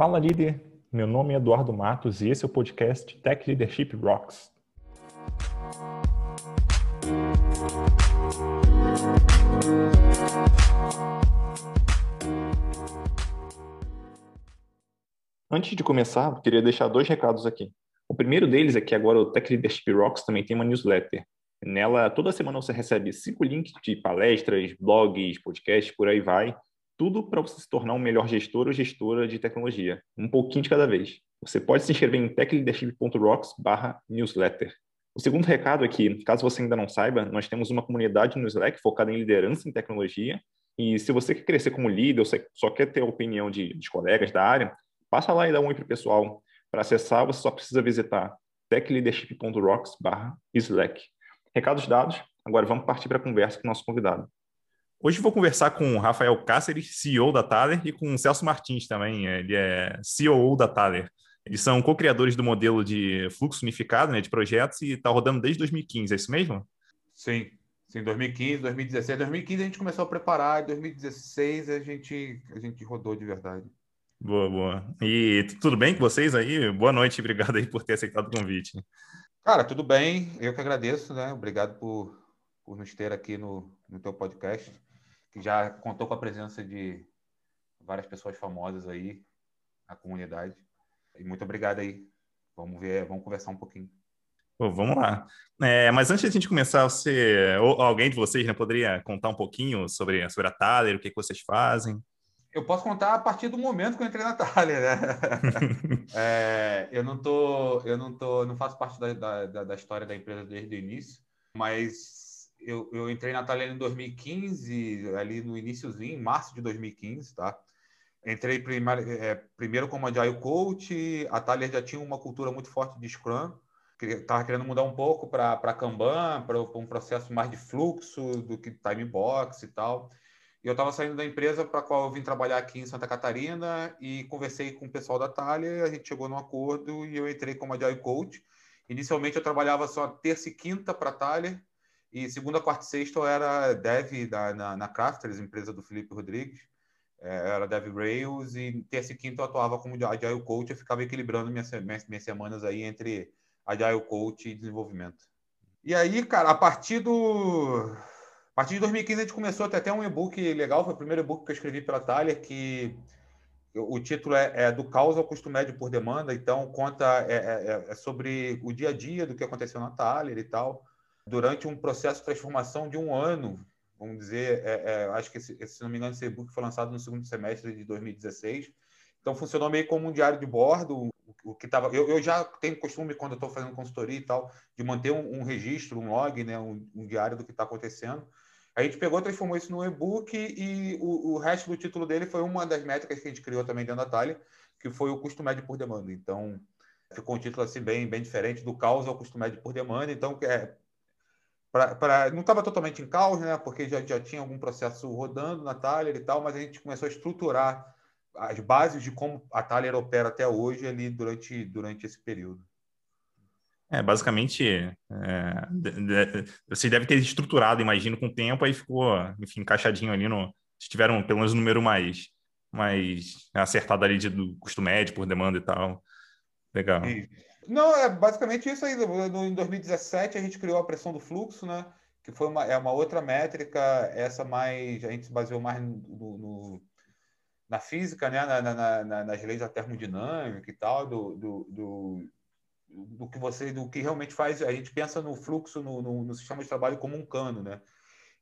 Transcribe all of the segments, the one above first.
Fala líder, meu nome é Eduardo Matos e esse é o podcast Tech Leadership Rocks. Antes de começar, eu queria deixar dois recados aqui. O primeiro deles é que agora o Tech Leadership Rocks também tem uma newsletter. Nela, toda semana você recebe cinco links de palestras, blogs, podcasts, por aí vai, tudo para você se tornar um melhor gestor ou gestora de tecnologia, um pouquinho de cada vez. Você pode se inscrever em techleadership.rocks/newsletter. O segundo recado é que, caso você ainda não saiba, nós temos uma comunidade no Slack focada em liderança em tecnologia. E se você quer crescer como líder ou só quer ter a opinião de, de colegas da área, passa lá e dá um oi para o pessoal. Para acessar, você só precisa visitar techleadership.rocks/slack. Recados dados, agora vamos partir para a conversa com o nosso convidado. Hoje vou conversar com o Rafael Cáceres, CEO da Thaler, e com o Celso Martins também, ele é CEO da Thaler. Eles são co-criadores do modelo de fluxo unificado né, de projetos e está rodando desde 2015, é isso mesmo? Sim, sim, 2015, 2016. 2015 a gente começou a preparar, em 2016 a gente, a gente rodou de verdade. Boa, boa. E tudo bem com vocês aí? Boa noite, obrigado aí por ter aceitado o convite. Cara, tudo bem, eu que agradeço, né? Obrigado por, por nos ter aqui no, no teu podcast que já contou com a presença de várias pessoas famosas aí na comunidade. E muito obrigado aí. Vamos ver, vamos conversar um pouquinho. Pô, vamos lá. É, mas antes de a gente começar, você, ou alguém de vocês né, poderia contar um pouquinho sobre, sobre a Thaler, o que, que vocês fazem? Eu posso contar a partir do momento que eu entrei na Thaler, né? é, eu não tô, eu não tô, não faço parte da, da, da história da empresa desde o início, mas eu, eu entrei na Thalia em 2015, ali no iníciozinho, em março de 2015, tá? Entrei primeiro, é, primeiro como Agile Coach, a Thalia já tinha uma cultura muito forte de Scrum, estava querendo mudar um pouco para Kanban, para um processo mais de fluxo do que time box e tal. E eu estava saindo da empresa para a qual eu vim trabalhar aqui em Santa Catarina e conversei com o pessoal da Thalia, a gente chegou num acordo e eu entrei como Agile Coach. Inicialmente eu trabalhava só terça e quinta para a Thalia, e segunda, quarta e sexta eu era dev da, na, na Crafters, empresa do Felipe Rodrigues. É, era dev Rails e terça e quinta eu atuava como Agile Coach. Eu ficava equilibrando minhas, minhas, minhas semanas aí entre Agile Coach e desenvolvimento. E aí, cara, a partir do... A partir de 2015 a gente começou a ter até um e-book legal. Foi o primeiro e-book que eu escrevi pela Thaler, que o título é, é, do caos ao custo médio por demanda, então conta é, é, é, sobre o dia a dia do que aconteceu na Thaler e tal durante um processo de transformação de um ano, vamos dizer, é, é, acho que, esse, se não me engano, esse e-book foi lançado no segundo semestre de 2016. Então, funcionou meio como um diário de bordo, o, que estava... Eu, eu, já tenho costume, quando estou fazendo consultoria e tal, de manter um, um registro, um log, né, um, um diário do que está acontecendo. A gente pegou, transformou isso no e-book e o, o, resto do título dele foi uma das métricas que a gente criou também dentro da Thalia, que foi o custo médio por demanda. Então, ficou um título assim bem, bem diferente do caos ao custo médio por demanda. Então, é, Pra, pra, não estava totalmente em caos, né? Porque já, já tinha algum processo rodando na Thaler e tal, mas a gente começou a estruturar as bases de como a Thaler opera até hoje ali durante, durante esse período. É, basicamente, é, você deve ter estruturado, imagino, com o tempo, aí ficou, enfim, encaixadinho ali no. Se tiveram pelo menos um número mais, mais acertado ali de, do custo médio por demanda e tal. Legal. Não, é basicamente isso aí. No, em 2017 a gente criou a pressão do fluxo, né? Que foi uma, é uma outra métrica, essa mais. A gente se baseou mais no, no na física, né? Na, na, na, nas leis da termodinâmica e tal, do, do, do, do, que você, do que realmente faz. A gente pensa no fluxo, no, no, no sistema de trabalho como um cano, né?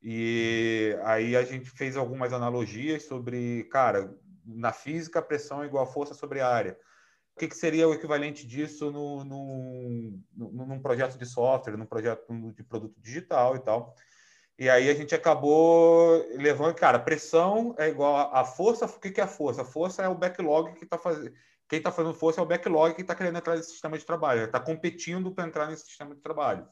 E aí a gente fez algumas analogias sobre, cara, na física, pressão é igual a força sobre a área o que, que seria o equivalente disso no, no, no, num projeto de software, num projeto de produto digital e tal. E aí a gente acabou levando, cara, pressão é igual a, força. O que, que é a força? A força é o backlog que está fazendo. Quem está fazendo força é o backlog que está querendo entrar nesse sistema de trabalho, está competindo para entrar nesse sistema de trabalho.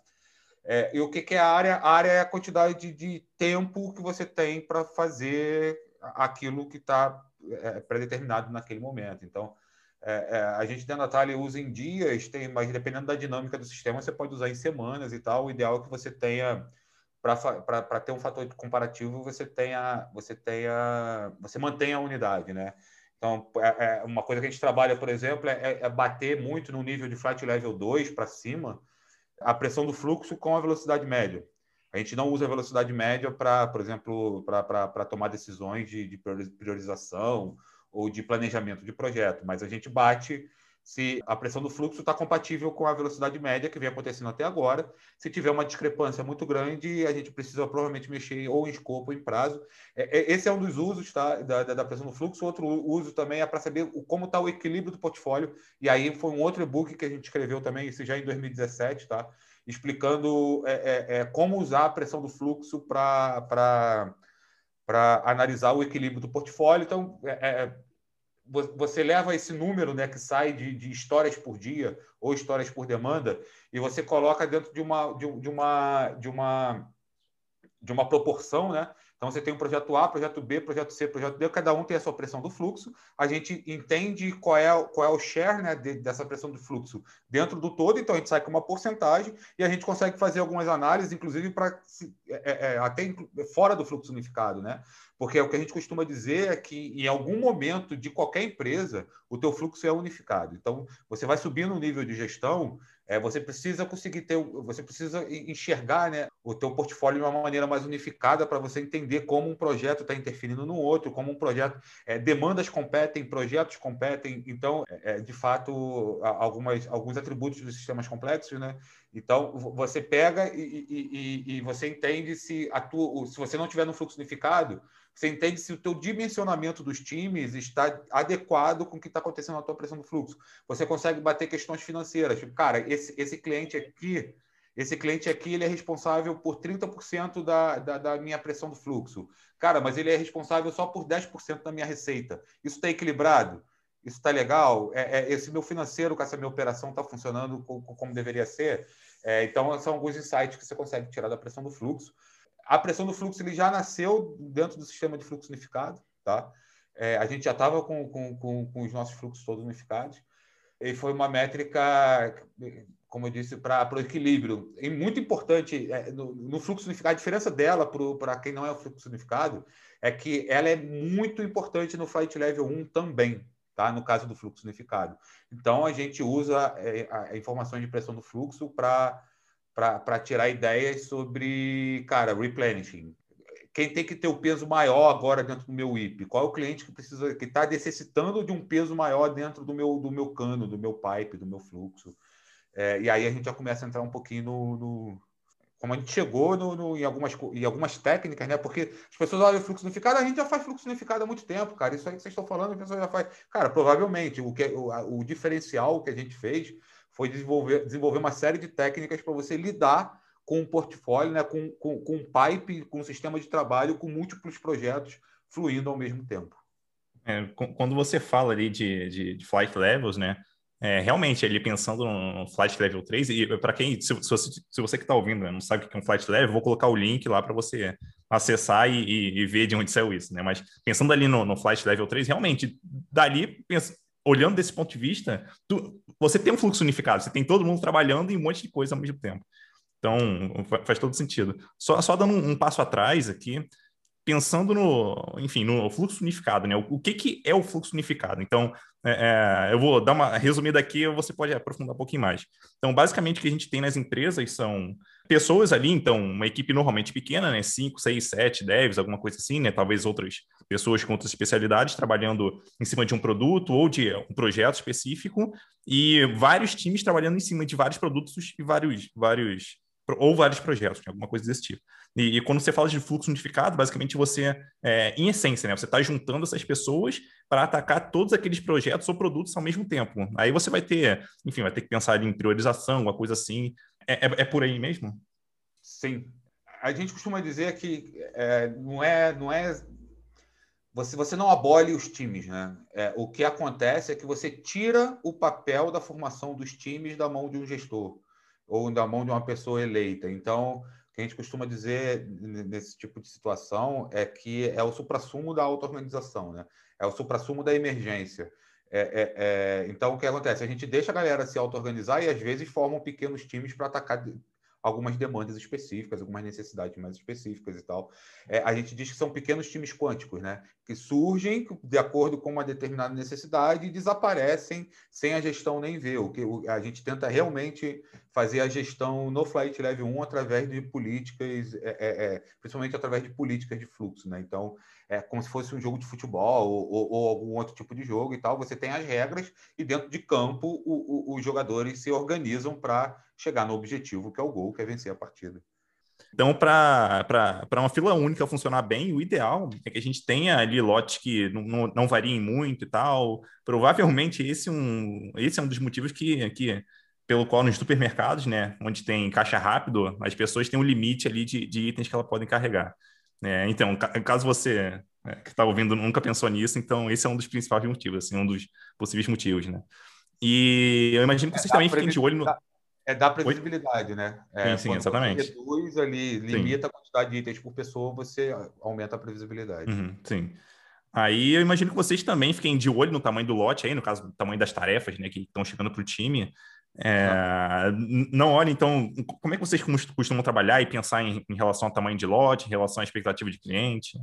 É, e o que, que é a área? A área é a quantidade de, de tempo que você tem para fazer aquilo que está é, predeterminado naquele momento. Então, é, é, a gente da Thalia usa em dias, tem, mas dependendo da dinâmica do sistema, você pode usar em semanas e tal. O ideal é que você tenha, para ter um fator comparativo, você tenha, você tenha, você mantenha a unidade, né? Então, é, é uma coisa que a gente trabalha, por exemplo, é, é bater muito no nível de flight level 2 para cima, a pressão do fluxo com a velocidade média. A gente não usa a velocidade média para, por exemplo, para tomar decisões de, de priorização ou de planejamento de projeto, mas a gente bate se a pressão do fluxo está compatível com a velocidade média que vem acontecendo até agora. Se tiver uma discrepância muito grande, a gente precisa provavelmente mexer ou em escopo ou em prazo. É, é, esse é um dos usos tá, da, da pressão do fluxo. Outro uso também é para saber como está o equilíbrio do portfólio. E aí foi um outro e-book que a gente escreveu também, isso já em 2017, tá? explicando é, é, é, como usar a pressão do fluxo para analisar o equilíbrio do portfólio. Então, é, é você leva esse número né, que sai de, de, histórias por dia ou histórias por demanda e você coloca dentro de uma, de, de uma, de uma, de uma proporção, né? Então, você tem um projeto A, projeto B, projeto C, projeto D, cada um tem a sua pressão do fluxo. A gente entende qual é, qual é o share né, de, dessa pressão do fluxo dentro do todo, então a gente sai com uma porcentagem e a gente consegue fazer algumas análises, inclusive para é, é, é, até fora do fluxo unificado, né? Porque o que a gente costuma dizer é que em algum momento de qualquer empresa, o teu fluxo é unificado. Então, você vai subindo o nível de gestão, é, você precisa conseguir ter, você precisa enxergar né, o teu portfólio de uma maneira mais unificada para você entender como um projeto está interferindo no outro, como um projeto, é, demandas competem, projetos competem. Então, é, é de fato, algumas, alguns atributos dos sistemas complexos, né? Então, você pega e, e, e, e você entende se, a tua, se você não tiver no fluxo unificado, você entende se o teu dimensionamento dos times está adequado com o que está acontecendo na tua pressão do fluxo. Você consegue bater questões financeiras. Tipo, cara, esse, esse cliente aqui, esse cliente aqui, ele é responsável por 30% da, da, da minha pressão do fluxo. Cara, mas ele é responsável só por 10% da minha receita. Isso está equilibrado? Isso está legal? É, é, esse meu financeiro com essa minha operação está funcionando como, como deveria ser? É, então, são alguns insights que você consegue tirar da pressão do fluxo a pressão do fluxo ele já nasceu dentro do sistema de fluxo unificado, tá? É, a gente já estava com, com, com, com, os nossos fluxos todos unificados e foi uma métrica, como eu disse, para o equilíbrio. E muito importante é, no, no, fluxo unificado, a diferença dela para quem não é o fluxo unificado é que ela é muito importante no Flight Level 1 também, tá? no caso do fluxo unificado. Então, a gente usa é, a informação de pressão do fluxo para para tirar ideias sobre, cara, replenishing. Quem tem que ter o peso maior agora dentro do meu IP? Qual é o cliente que precisa, que está necessitando de um peso maior dentro do meu, do meu cano, do meu pipe, do meu fluxo? É, e aí a gente já começa a entrar um pouquinho no, no como a gente chegou no, no, em, algumas, em algumas técnicas, né? Porque as pessoas olham o fluxo unificado, a gente já faz fluxo unificado há muito tempo, cara. Isso aí que vocês estão falando, a pessoa já faz. Cara, provavelmente o, que, o, o diferencial que a gente fez foi desenvolver, desenvolver uma série de técnicas para você lidar com um portfólio, né, com, com, com pipe, com um sistema de trabalho, com múltiplos projetos fluindo ao mesmo tempo. É, quando você fala ali de, de, de flight levels, né, é, realmente, ele pensando no Flight Level 3, e para quem, se, se, você, se você que está ouvindo né, não sabe o que é um Flight Level, vou colocar o link lá para você acessar e, e, e, ver de onde saiu isso, né? Mas pensando ali no, no Flight Level 3, realmente, dali, pensa, olhando desse ponto de vista, tu, você tem um fluxo unificado, você tem todo mundo trabalhando em um monte de coisa ao mesmo tempo. Então, faz todo sentido. Só, só dando um, passo atrás aqui, pensando no, enfim, no fluxo unificado, né? O, o que, que é o fluxo unificado? Então, é, é, eu vou dar uma resumida aqui, você pode aprofundar um pouquinho mais. Então, basicamente, o que a gente tem nas empresas são pessoas ali, então, uma equipe normalmente pequena, né? Cinco, seis, sete devs, alguma coisa assim, né? Talvez outras pessoas com outras especialidades trabalhando em cima de um produto ou de um projeto específico, e vários times trabalhando em cima de vários produtos e vários, vários ou vários projetos, né, alguma coisa desse tipo. E, e, quando você fala de fluxo unificado, basicamente você, é, em essência, né, você está juntando essas pessoas para atacar todos aqueles projetos ou produtos ao mesmo tempo. Aí você vai ter, enfim, vai ter que pensar em priorização, uma coisa assim. É, é, é por aí mesmo? Sim. A gente costuma dizer que é, não é, não é você, você não abole os times, né? É, o que acontece é que você tira o papel da formação dos times da mão de um gestor ou da mão de uma pessoa eleita. Então, o que a gente costuma dizer nesse tipo de situação é que é o suprassumo da auto-organização, né? é o suprassumo da emergência. É, é, é... Então, o que acontece? A gente deixa a galera se auto-organizar e, às vezes, formam pequenos times para atacar algumas demandas específicas, algumas necessidades mais específicas e tal. É, a gente diz que são pequenos times quânticos, né? Que surgem de acordo com uma determinada necessidade e desaparecem sem a gestão nem ver. O que a gente tenta realmente fazer a gestão no Flight Level 1 através de políticas, é, é, é, principalmente através de políticas de fluxo, né? Então, é como se fosse um jogo de futebol ou, ou, ou algum outro tipo de jogo e tal. Você tem as regras e dentro de campo o, o, os jogadores se organizam para chegar no objetivo que é o gol, que é vencer a partida. Então, para uma fila única funcionar bem, o ideal é que a gente tenha ali lotes que não, não, não variem muito e tal. Provavelmente esse, é um, esse é um dos motivos que, que pelo qual nos supermercados, né, onde tem caixa rápido, as pessoas têm um limite ali de, de itens que elas podem carregar. É, então, caso você é, que está ouvindo nunca pensou nisso, então esse é um dos principais motivos, assim, um dos possíveis motivos, né? E eu imagino que vocês é, também fiquem de olho no... É dar previsibilidade, Oi? né? É, sim, sim exatamente. Você reduz ali, limita sim. a quantidade de itens por pessoa, você aumenta a previsibilidade. Uhum, sim. Aí eu imagino que vocês também fiquem de olho no tamanho do lote aí, no caso, do tamanho das tarefas, né, que estão chegando para o time. É, não olha, então, como é que vocês costumam trabalhar e pensar em, em, relação ao tamanho de lote, em relação à expectativa de cliente?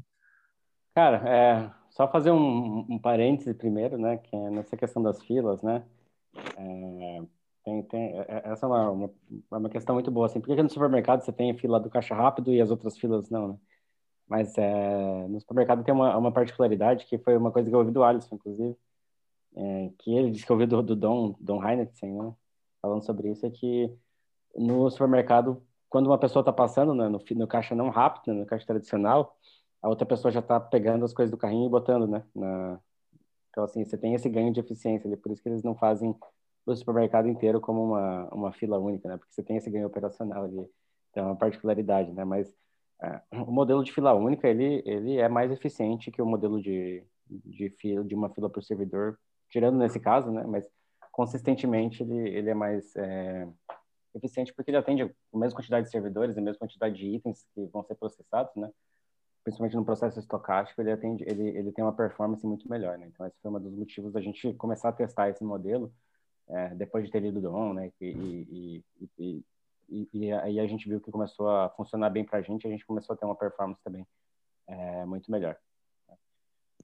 Cara, é, só fazer um, um parêntese primeiro, né, que é nessa questão das filas, né, é, tem, tem, é, é, essa é uma, uma, é uma, questão muito boa, assim, por que no supermercado você tem a fila do caixa rápido e as outras filas não, né? Mas no supermercado tem uma, uma particularidade que foi uma coisa que eu ouvi do Alisson, inclusive, que ele disse que ouviu do, do Dom, Dom Heineken, né? Falando sobre isso é que no supermercado, quando uma pessoa está passando né, no, no, caixa não rápido, né, no caixa tradicional, a outra pessoa já está pegando as coisas do carrinho e botando, né? Na... Então, assim, você tem esse ganho de eficiência ali, por isso que eles não fazem o supermercado inteiro como uma, uma fila única, né? Porque você tem esse ganho operacional ali, então é uma particularidade, né? Mas é, o modelo de fila única, ele, ele é mais eficiente que o modelo de, de, fila, de uma fila por servidor, tirando nesse caso, né? Mas consistentemente ele, ele é mais é, eficiente porque ele atende a mesma quantidade de servidores, a mesma quantidade de itens que vão ser processados, né? Principalmente no processo estocástico, ele atende, ele, ele tem uma performance muito melhor, né? Então esse foi um dos motivos da gente começar a testar esse modelo é, depois de ter lido Dom, né? E, e, e, e, aí a gente viu que começou a funcionar bem para a gente, a gente começou a ter uma performance também é, muito melhor.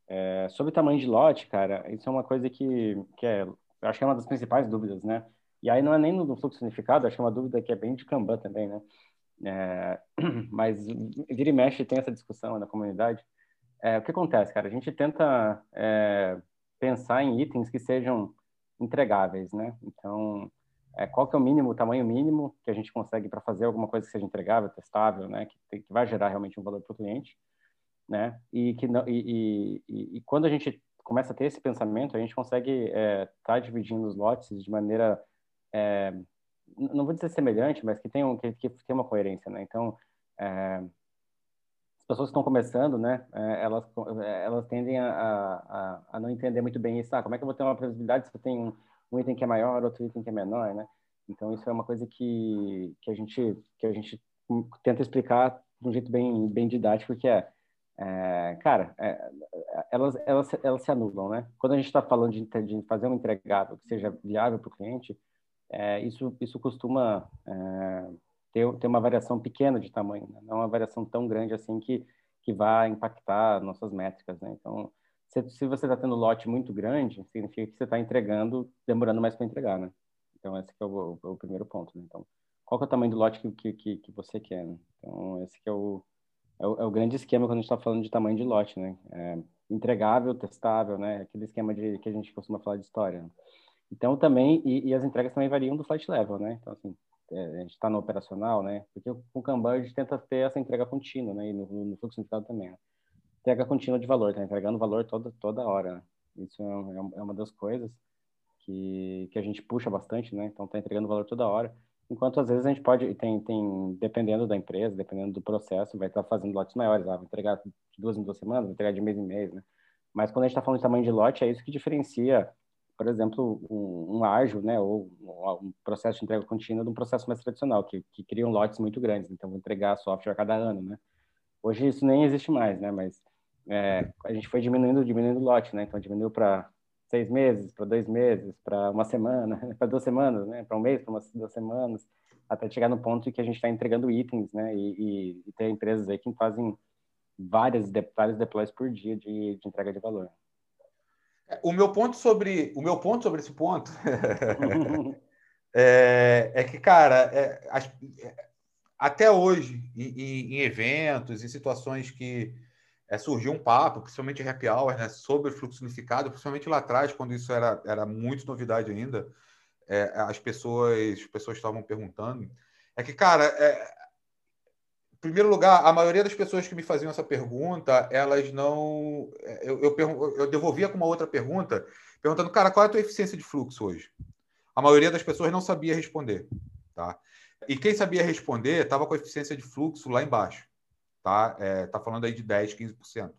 É, sobre tamanho de lote, cara, isso é uma coisa que, que é eu acho que é uma das principais dúvidas, né? E aí não é nem no fluxo unificado, acho que é uma dúvida que é bem de Kanban também, né? É, mas vira e mexe tem essa discussão na comunidade. É, o que acontece, cara? A gente tenta é, pensar em itens que sejam entregáveis, né? Então, é, qual que é o mínimo, o tamanho mínimo que a gente consegue para fazer alguma coisa que seja entregável, testável, né? Que, que vai gerar realmente um valor para o cliente, né? E que não, e, e, e, quando a gente começa a ter esse pensamento, a gente consegue estar é, tá dividindo os lotes de maneira, é, não vou dizer semelhante, mas que tem, um, que, que tem uma coerência, né? Então, é, as pessoas que estão começando, né, é, elas, elas tendem a, a, a, não entender muito bem isso. Ah, como é que eu vou ter uma previsibilidade se eu tenho um, um item que é maior, outro item que é menor, né? Então, isso é uma coisa que, que, a, gente, que a gente tenta explicar de um jeito bem, bem didático, que é é, cara, é, elas, elas, elas se anulam, né? Quando a gente está falando de, de, fazer um entregável que seja viável para o cliente, é, isso, isso costuma é, ter, ter uma variação pequena de tamanho, né? não uma variação tão grande assim que, que vai impactar nossas métricas, né? Então, se, se você está tendo lote muito grande, significa que você está entregando, demorando mais para entregar, né? Então, esse é o, o, primeiro ponto, né? Então, qual é o tamanho do lote que, que, que você quer, né? Então, esse é o é o, é o grande esquema quando a gente está falando de tamanho de lote, né? É, entregável, testável, né? Aquele esquema de, que a gente costuma falar de história. Né? Então, também, e, e, as entregas também variam do flight level, né? Então, assim, é, a gente está no operacional, né? Porque com o Kanban a gente tenta ter essa entrega contínua, né? E no, no fluxo unificado também, né? Entrega contínua de valor, tá entregando valor toda, toda hora, né? Isso é, é, é uma das coisas que, que a gente puxa bastante, né? Então, tá entregando valor toda hora. Enquanto às vezes a gente pode, tem, tem dependendo da empresa, dependendo do processo, vai estar fazendo lotes maiores, ah, vai entregar de duas em duas semanas, vai entregar de mês em mês, né? Mas quando a gente está falando de tamanho de lote, é isso que diferencia, por exemplo, um, um ágil, né, ou um processo de entrega contínua de um processo mais tradicional, que, que criam lotes muito grandes, então vou entregar software a cada ano, né? Hoje isso nem existe mais, né? Mas é, a gente foi diminuindo, diminuindo o lote, né? Então diminuiu para seis meses, para dois meses, para uma semana, para duas semanas, né? Para um mês, para umas duas semanas, até chegar no ponto em que a gente está entregando itens, né? E, e, e, tem empresas aí que fazem várias, vários deploys por dia de, de entrega de valor. É, o meu ponto sobre o meu ponto sobre esse ponto é, é, que, cara, é, as, até hoje, em, em, eventos, em situações que é, surgiu um papo, principalmente happy hour, né, sobre fluxo unificado, principalmente lá atrás, quando isso era, era muito novidade ainda, é, as pessoas as pessoas estavam perguntando, é que, cara, é, em primeiro lugar, a maioria das pessoas que me faziam essa pergunta, elas não. É, eu, eu, eu devolvia com uma outra pergunta, perguntando, cara, qual é a tua eficiência de fluxo hoje? A maioria das pessoas não sabia responder. Tá? E quem sabia responder estava com a eficiência de fluxo lá embaixo. Tá? É, tá falando aí de 10%, 15%.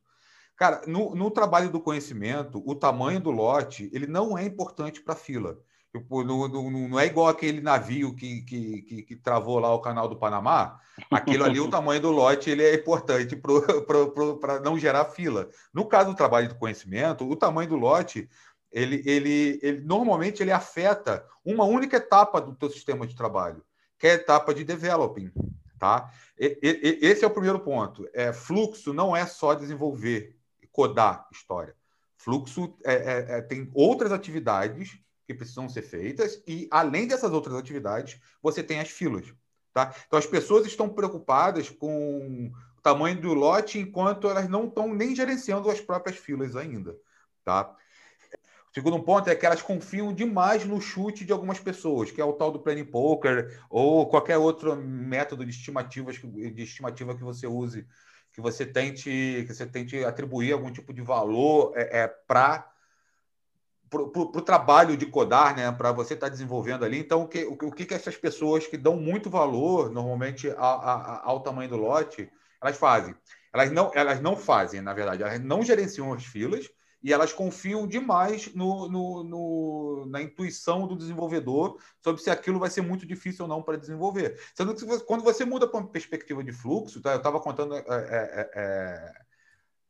Cara, no, no trabalho do conhecimento, o tamanho do lote ele não é importante para a fila. Tipo, no, no, não é igual aquele navio que, que, que, que, travou lá o canal do Panamá. Aquilo ali, o tamanho do lote, ele é importante para não gerar fila. No caso do trabalho do conhecimento, o tamanho do lote, ele, ele, ele normalmente ele afeta uma única etapa do teu sistema de trabalho, que é a etapa de developing. Tá? E, e, esse é o primeiro ponto. É, fluxo não é só desenvolver, codar história. Fluxo é, é, é tem outras atividades que precisam ser feitas, e além dessas outras atividades, você tem as filas. Tá? Então, as pessoas estão preocupadas com o tamanho do lote, enquanto elas não estão nem gerenciando as próprias filas ainda. Tá? Segundo ponto é que elas confiam demais no chute de algumas pessoas, que é o tal do planning poker ou qualquer outro método de estimativas de estimativa que você use, que você tente que você tente atribuir algum tipo de valor é, é para o trabalho de codar, né, para você estar tá desenvolvendo ali. Então, o que, o, o que essas pessoas que dão muito valor, normalmente, a, a, ao tamanho do lote, elas fazem? Elas não, elas não fazem, na verdade, elas não gerenciam as filas e elas confiam demais no, no, no, na intuição do desenvolvedor sobre se aquilo vai ser muito difícil ou não para desenvolver. Sendo que quando você muda para uma perspectiva de fluxo, tá? eu estava contando. É, é, é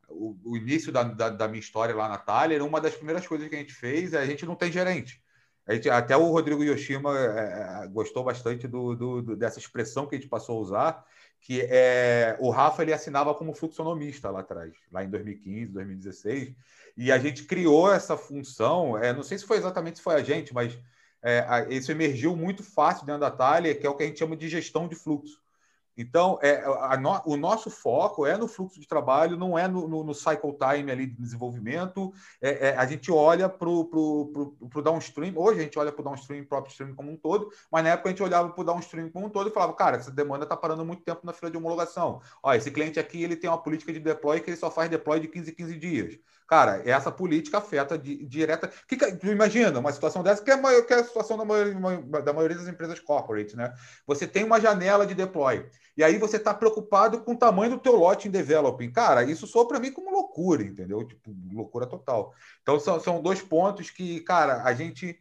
o, o início da, da, da, minha história lá na Thaler, uma das primeiras coisas que a gente fez é a gente não tem gerente. Gente, até o Rodrigo Yoshima é, é, gostou bastante do, do, do, dessa expressão que a gente passou a usar, que é o Rafa ele assinava como fluxonomista lá atrás, lá em 2015, 2016, e a gente criou essa função. É, não sei se foi exatamente se foi a gente, mas é, a, isso emergiu muito fácil dentro da Thaler, que é o que a gente chama de gestão de fluxo. Então, é, no, o nosso foco é no fluxo de trabalho, não é no, no, no cycle time ali de desenvolvimento. É, é, a gente olha para o downstream, hoje a gente olha para o downstream, próprio stream como um todo, mas na época a gente olhava para o downstream como um todo e falava, cara, essa demanda está parando muito tempo na fila de homologação. Ó, esse cliente aqui ele tem uma política de deploy que ele só faz deploy de 15 em 15 dias. Cara, essa política afeta de, direta. Que, imagina uma situação dessa, que é, maior, que é a situação da maioria, da maioria das empresas corporate, né? Você tem uma janela de deploy. E aí você está preocupado com o tamanho do teu lote em developing. Cara, isso soa para mim como loucura, entendeu? Tipo, loucura total. Então, são, são dois pontos que, cara, a gente...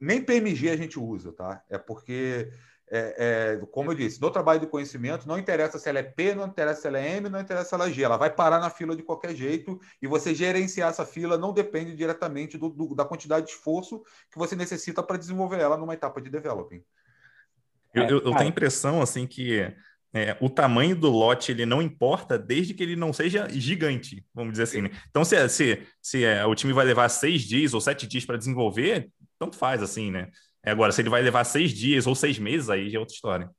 Nem PMG a gente usa, tá? É porque é, é, como eu disse, no trabalho do conhecimento, não interessa se ela é P, não interessa se ela é M, não interessa se ela é G. Ela vai parar na fila de qualquer jeito e você gerenciar essa fila não depende diretamente do, do, da quantidade de esforço que você necessita para desenvolver ela numa etapa de developing. Eu, eu, eu tenho a impressão assim que é, o tamanho do lote ele não importa desde que ele não seja gigante, vamos dizer assim. Né? Então, se, se, se é, o time vai levar seis dias ou sete dias para desenvolver, tanto faz assim, né? É, agora, se ele vai levar seis dias ou seis meses, aí já é outra história.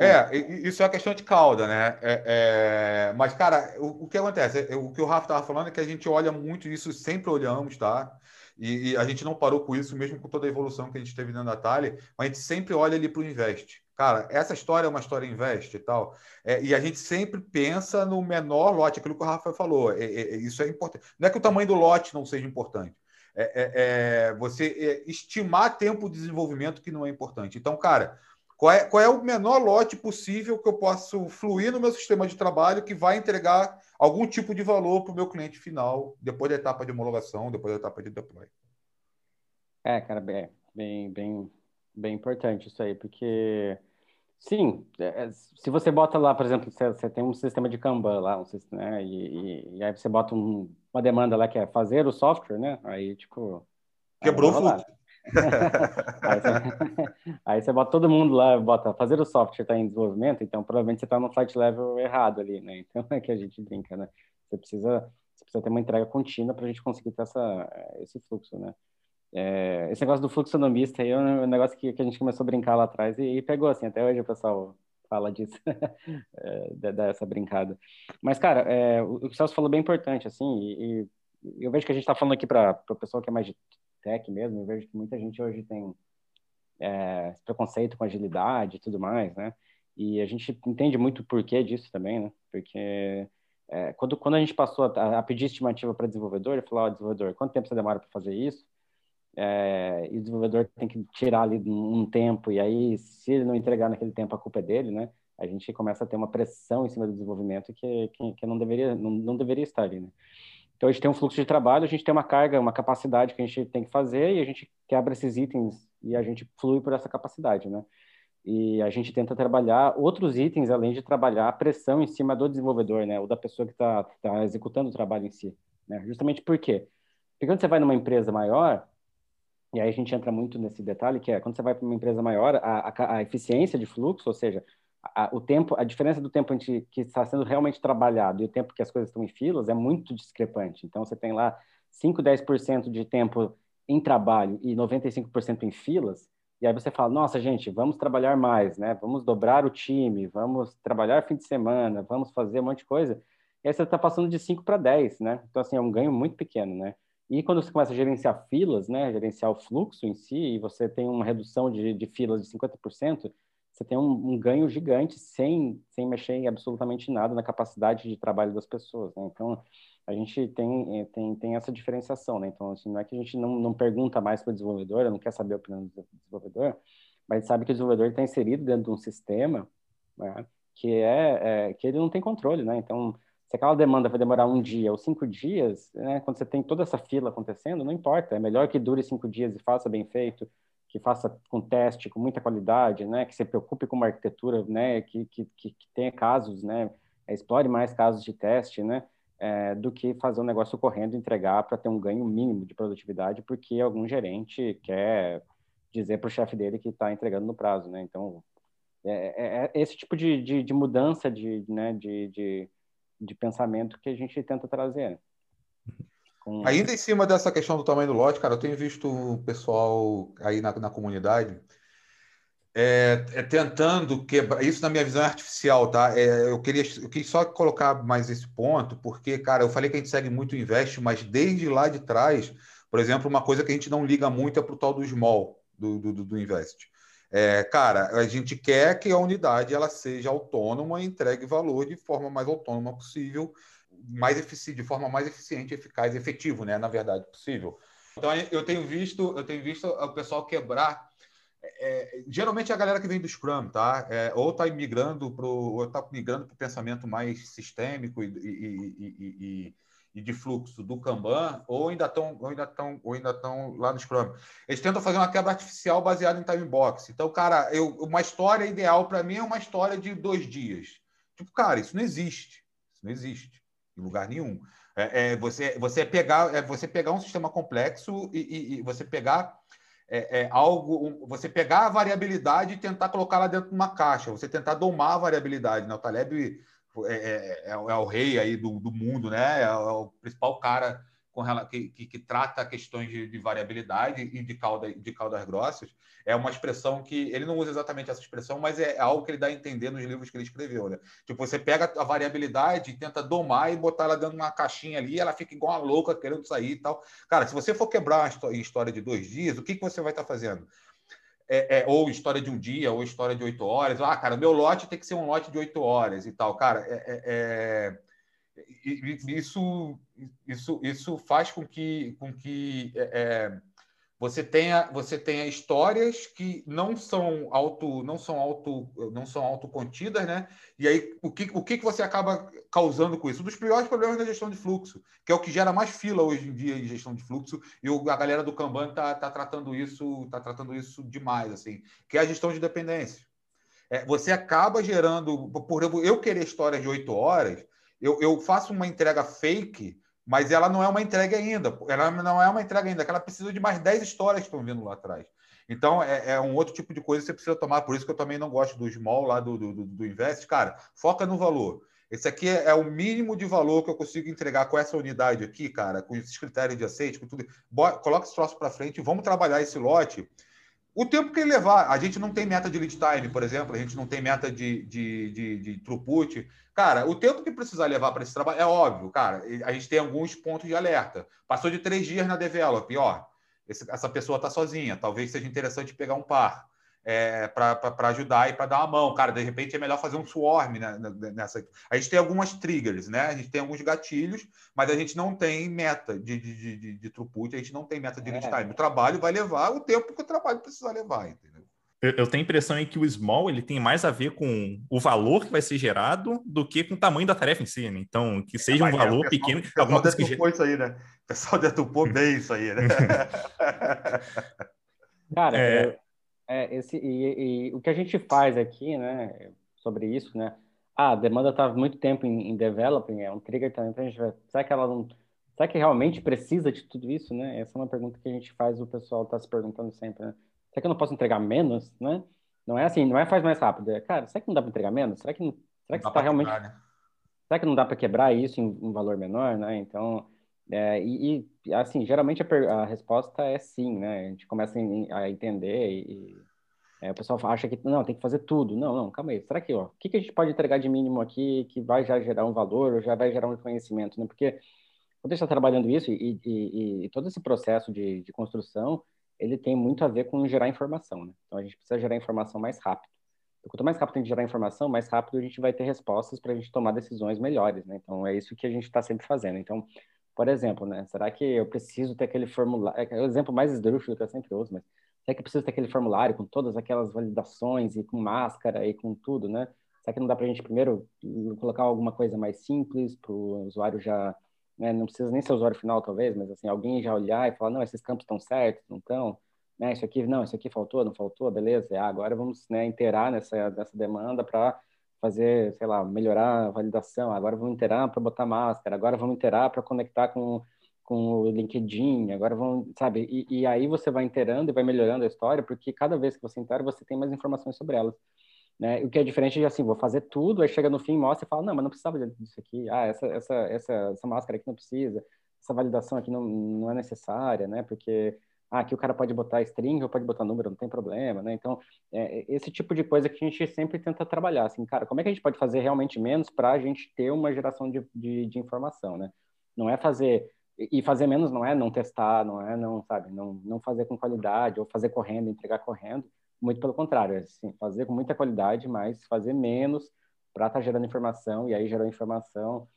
É, isso é uma questão de cauda, né? É, é... Mas, cara, o, o, que acontece? É, o que o Rafa estava falando é que a gente olha muito isso, sempre olhamos, tá? E, e, a gente não parou com isso, mesmo com toda a evolução que a gente teve dentro da Thalia, mas a gente sempre olha ali para o invest. Cara, essa história é uma história invest e tal. É, e a gente sempre pensa no menor lote, aquilo que o Rafa falou. É, é, isso é importante. Não é que o tamanho do lote não seja importante, é, é, é, você é, estimar tempo de desenvolvimento que não é importante. Então, cara, qual é, qual é o menor lote possível que eu posso fluir no meu sistema de trabalho que vai entregar algum tipo de valor para o meu cliente final depois da etapa de homologação, depois da etapa de deploy? É, cara, bem, bem, bem, bem importante isso aí, porque Sim, é, se você bota lá, por exemplo, você, tem um sistema de Kanban lá, um né, e, e, e, aí você bota um uma demanda lá que é fazer o software, né? Aí, tipo. Quebrou o fluxo. aí, você, aí, você, bota todo mundo lá, bota fazer o software está em desenvolvimento, então provavelmente você está no flight level errado ali, né? Então é que a gente brinca, né? Você precisa, você precisa ter uma entrega contínua para a gente conseguir ter essa, esse fluxo, né? É, esse negócio do fluxonomista aí é um negócio que, que a gente começou a brincar lá atrás e, e pegou, assim, até hoje o pessoal fala disso, é, dessa brincada. Mas, cara, é, o, que o Celso falou é bem importante, assim, e, e eu vejo que a gente está falando aqui para o pessoal que é mais de tech mesmo, eu vejo que muita gente hoje tem é, preconceito com agilidade e tudo mais, né? E a gente entende muito o porquê disso também, né? Porque é, quando, quando a gente passou a, a pedir estimativa para desenvolvedor, ele falou, oh, desenvolvedor, quanto tempo você demora para fazer isso? É, e o desenvolvedor tem que tirar ali um tempo, e aí, se ele não entregar naquele tempo, a culpa é dele, né? A gente começa a ter uma pressão em cima do desenvolvimento que, que, que não, deveria, não, não deveria estar ali, né? Então, a gente tem um fluxo de trabalho, a gente tem uma carga, uma capacidade que a gente tem que fazer e a gente quebra esses itens e a gente flui por essa capacidade, né? E a gente tenta trabalhar outros itens, além de trabalhar a pressão em cima do desenvolvedor, né? Ou da pessoa que está tá executando o trabalho em si, né? Justamente por quê? Porque quando você vai numa empresa maior, e aí a gente entra muito nesse detalhe, que é quando você vai para uma empresa maior, a, a, a eficiência de fluxo, ou seja, a, o tempo, a diferença do tempo que está sendo realmente trabalhado e o tempo que as coisas estão em filas é muito discrepante. Então, você tem lá 5, 10% de tempo em trabalho e 95% em filas, e aí você fala, nossa, gente, vamos trabalhar mais, né? Vamos dobrar o time, vamos trabalhar fim de semana, vamos fazer um monte de coisa. E aí você está passando de 5 para 10, né? Então, assim, é um ganho muito pequeno, né? E quando você começa a gerenciar filas, né? Gerenciar o fluxo em si, e você tem uma redução de, de filas de 50%, você tem um, um, ganho gigante sem, sem mexer em absolutamente nada na capacidade de trabalho das pessoas. Né? Então, a gente tem, eh, tem, tem essa diferenciação. Né? Então, assim, não é que a gente não, não pergunta mais para o desenvolvedor, não quer saber a opinião do desenvolvedor, mas sabe que o desenvolvedor está inserido dentro de um sistema né? que, é, é, que ele não tem controle. Né? Então, se aquela demanda vai demorar um dia ou cinco dias, né? quando você tem toda essa fila acontecendo, não importa. É melhor que dure cinco dias e faça bem feito que faça com teste com muita qualidade, né, que se preocupe com uma arquitetura, né, que, que, que tenha casos, né, explore mais casos de teste, né, é, do que fazer um negócio correndo, entregar para ter um ganho mínimo de produtividade, porque algum gerente quer dizer para o chefe dele que está entregando no prazo, né? Então, é, é, é esse tipo de, de, de, mudança de, né, de, de, de pensamento que a gente tenta trazer. Com... Ainda em cima dessa questão do tamanho do lote, cara, eu tenho visto o pessoal aí na, na comunidade é, é, tentando quebrar. Isso na minha visão é artificial, tá? É, eu, queria, eu queria só colocar mais esse ponto, porque, cara, eu falei que a gente segue muito o Invest, mas desde lá de trás, por exemplo, uma coisa que a gente não liga muito é para o tal do small, do, do, do Invest. É, cara, a gente quer que a unidade ela seja autônoma e entregue valor de forma mais autônoma possível mais eficiente, de forma mais eficiente, eficaz, efetivo, né? Na verdade, possível. Então eu tenho visto, eu tenho visto o pessoal quebrar. É, é geralmente é a galera que vem do Scrum, tá? É, ou está migrando para ou tá migrando o pensamento mais sistêmico e, e, e, e, de fluxo do Kanban, ou ainda estão ou ainda estão ou ainda estão lá no Scrum. Eles tentam fazer uma quebra artificial baseada em time box. Então, cara, eu, uma história ideal para mim é uma história de dois dias. Tipo, cara, isso não existe. Isso não existe em lugar nenhum. É, é, você, você, pegar, é você pegar um sistema complexo e, e, e você pegar é, é, algo, um, você pegar a variabilidade e tentar colocá-la dentro de uma caixa, você tentar domar a variabilidade. Né? O Taleb é, é, é, o rei aí do, do mundo, né? é, o principal cara com, que, que, que, trata questões de, de, variabilidade e de, cauda, de caudas grossas, é uma expressão que ele não usa exatamente essa expressão, mas é algo que ele dá a entender nos livros que ele escreveu. Né? Tipo, você pega a variabilidade e tenta domar e botar ela dentro de uma caixinha ali, ela fica igual uma louca querendo sair e tal. Cara, se você for quebrar uma história de dois dias, o que, que você vai estar fazendo? É, é, ou história de um dia, ou história de oito horas. Ah, cara, meu lote tem que ser um lote de oito horas e tal. Cara, é, é, é isso, isso, isso faz com que, com que é, você tenha você tenha histórias que não são auto não são auto não são autocontidas, né? E aí o que o que você acaba causando com isso? Um dos piores problemas da gestão de fluxo, que é o que gera mais fila hoje em dia em gestão de fluxo, e a galera do Kanban tá, tá tratando isso tá tratando isso demais assim, que é a gestão de dependência. É, você acaba gerando, por exemplo, eu querer histórias de oito horas, eu, eu faço uma entrega fake mas ela não é uma entrega ainda. Ela não é uma entrega ainda, ela precisa de mais 10 histórias que estão vindo lá atrás. Então, é, é, um outro tipo de coisa que você precisa tomar. Por isso que eu também não gosto do small lá do, do, do Invest. Cara, foca no valor. Esse aqui é, é o mínimo de valor que eu consigo entregar com essa unidade aqui, cara, com esses critérios de aceite, com tudo. coloca esse troço para frente e vamos trabalhar esse lote. O tempo que ele levar, a gente não tem meta de lead time, por exemplo, a gente não tem meta de, de, de, de throughput. Cara, o tempo que precisar levar para esse trabalho é óbvio, cara. A gente tem alguns pontos de alerta. Passou de três dias na develop, ó, essa pessoa está sozinha, talvez seja interessante pegar um par é, para ajudar e para dar uma mão. Cara, de repente é melhor fazer um swarm né, nessa. A gente tem algumas triggers, né? A gente tem alguns gatilhos, mas a gente não tem meta de, de, de, de throughput, a gente não tem meta de lead é. time. O trabalho vai levar o tempo que o trabalho precisa levar, entendeu? Eu, tenho a impressão aí que o small ele tem mais a ver com o valor que vai ser gerado do que com o tamanho da tarefa em si, né? Então, que seja um é, valor pessoal, pequeno. O pessoal alguma coisa que... isso aí, né? O pessoal detupou bem isso aí, né? Cara, é... É, esse, e, e, o que a gente faz aqui, né, sobre isso, né? Ah, a demanda está muito tempo em, em, developing, é um trigger também para a gente ver. Será que ela não. Será que realmente precisa de tudo isso, né? Essa é uma pergunta que a gente faz, o pessoal está se perguntando sempre, né? Será que eu não posso entregar menos, né? Não é assim, não é faz mais rápido. É, cara, será que não dá para entregar menos? Será que, não, será que está realmente. Quebrar, né? Será que não dá para quebrar isso em um valor menor, né? Então, é, e, e, assim, geralmente a, a, resposta é sim, né? A gente começa a entender e, é, o pessoal acha que não, tem que fazer tudo. Não, não, calma aí. Será que, ó, o que, que a gente pode entregar de mínimo aqui que vai já gerar um valor ou já vai gerar um conhecimento, né? Porque quando a gente está trabalhando isso e, e, e, todo esse processo de, de construção, ele tem muito a ver com gerar informação, né? Então a gente precisa gerar informação mais rápido. Então, quanto mais rápido a gente gerar informação, mais rápido a gente vai ter respostas para a gente tomar decisões melhores, né? Então é isso que a gente está sempre fazendo. Então por exemplo, né? Será que eu preciso ter aquele formulário? É, o exemplo mais esdrúxulo que eu sempre uso, mas será que eu preciso ter aquele formulário com todas aquelas validações e com máscara e com tudo, né? Será que não dá para a gente primeiro colocar alguma coisa mais simples para o usuário já, né? Não precisa nem ser usuário final, talvez, mas assim, alguém já olhar e falar, não, esses campos estão certos, não estão, né? Isso aqui, não, isso aqui faltou, não faltou, beleza? Ah, agora vamos, né, inteirar nessa, nessa demanda para fazer, sei lá, melhorar a validação, agora vamos interar para botar máscara, agora vamos interar para conectar com, com o LinkedIn, agora vamos, sabe? E, e, aí você vai inteirando e vai melhorando a história, porque cada vez que você inteira, você tem mais informações sobre elas. Né? O que é diferente de assim, vou fazer tudo, aí chega no fim, mostra e fala, não, mas não precisava disso aqui, ah, essa, essa, essa, essa máscara aqui não precisa, essa validação aqui não, não é necessária, né? Porque ah, aqui o cara pode botar string ou pode botar número, não tem problema, né? Então, é, esse tipo de coisa que a gente sempre tenta trabalhar, assim, cara, como é que a gente pode fazer realmente menos para a gente ter uma geração de, de, de, informação, né? Não é fazer, e fazer menos não é não testar, não é não, sabe, não, não fazer com qualidade ou fazer correndo, entregar correndo, muito pelo contrário, é assim, fazer com muita qualidade, mas fazer menos para estar tá gerando informação, e aí gerou informação,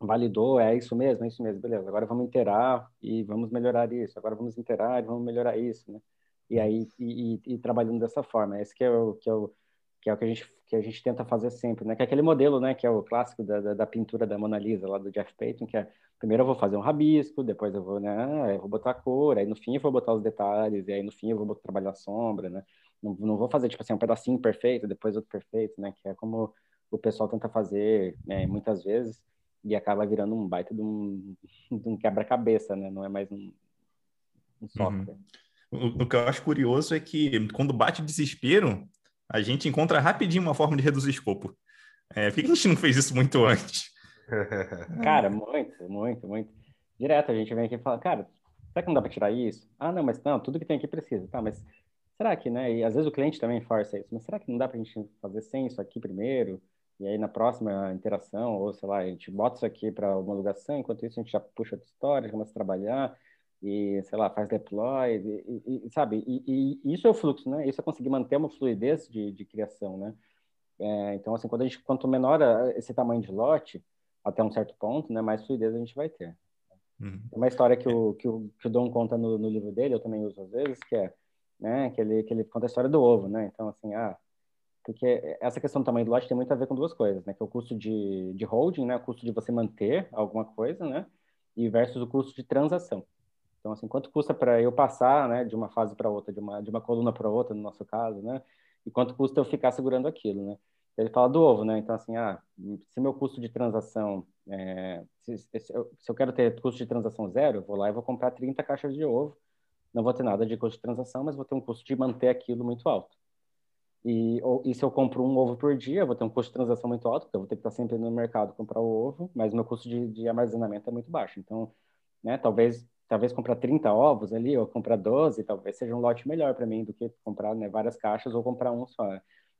validou, é isso mesmo, é isso mesmo, beleza. Agora vamos interar e vamos melhorar isso. Agora vamos interar e vamos melhorar isso, né? E aí e, e, e trabalhando dessa forma. Esse que é o que é o que é o que a gente que a gente tenta fazer sempre, né? Que é aquele modelo, né? Que é o clássico da, da, da pintura da Mona Lisa lá do Jeff Payton, que é primeiro eu vou fazer um rabisco, depois eu vou, né? Eu vou botar a cor, aí no fim eu vou botar os detalhes, e aí no fim eu vou botar, trabalhar a sombra, né? Não, não vou fazer tipo assim um pedacinho perfeito, depois outro perfeito, né? Que é como o pessoal tenta fazer, né? Muitas vezes e acaba virando um baita de um, um quebra-cabeça, né? Não é mais um, um software. Uhum. O, o, que eu acho curioso é que quando bate desespero, a gente encontra rapidinho uma forma de reduzir escopo. É, por que a gente não fez isso muito antes? Cara, muito, muito, muito. Direto a gente vem aqui e fala, cara, será que não dá para tirar isso? Ah, não, mas não, tudo que tem aqui precisa. Tá, mas será que, né? E às vezes o cliente também força isso, mas será que não dá para a gente fazer sem isso aqui primeiro? E aí na próxima interação, ou sei lá, a gente bota isso aqui para homologação, enquanto isso a gente já puxa a história, começa a trabalhar e, sei lá, faz deploy, e, e sabe? E, e, isso é o fluxo, né? Isso é conseguir manter uma fluidez de, de criação, né? É, então, assim, quando a gente, quanto menor esse tamanho de lote, até um certo ponto, né, mais fluidez a gente vai ter. Uhum. Tem uma história que o, que o, que o Dom conta no, no livro dele, eu também uso às vezes, que é, né, que ele, que ele conta a história do ovo, né? Então, assim, ah, porque essa questão do tamanho do lote tem muito a ver com duas coisas, né? Que é o custo de, de holding, né? O custo de você manter alguma coisa, né? E versus o custo de transação. Então, assim, quanto custa para eu passar, né? De uma fase para outra, de uma, de uma coluna para outra, no nosso caso, né? E quanto custa eu ficar segurando aquilo, né? Ele fala do ovo, né? Então, assim, ah, se meu custo de transação É, se, se, eu, se, eu, quero ter custo de transação zero, vou lá e vou comprar 30 caixas de ovo. Não vou ter nada de custo de transação, mas vou ter um custo de manter aquilo muito alto. E, ou, e se eu compro um ovo por dia, eu vou ter um custo de transação muito alto, porque eu vou ter que estar sempre no mercado comprar o ovo, mas meu custo de, de armazenamento é muito baixo. Então, né, talvez talvez comprar 30 ovos ali, ou comprar 12, talvez seja um lote melhor para mim do que comprar né, várias caixas ou comprar um só.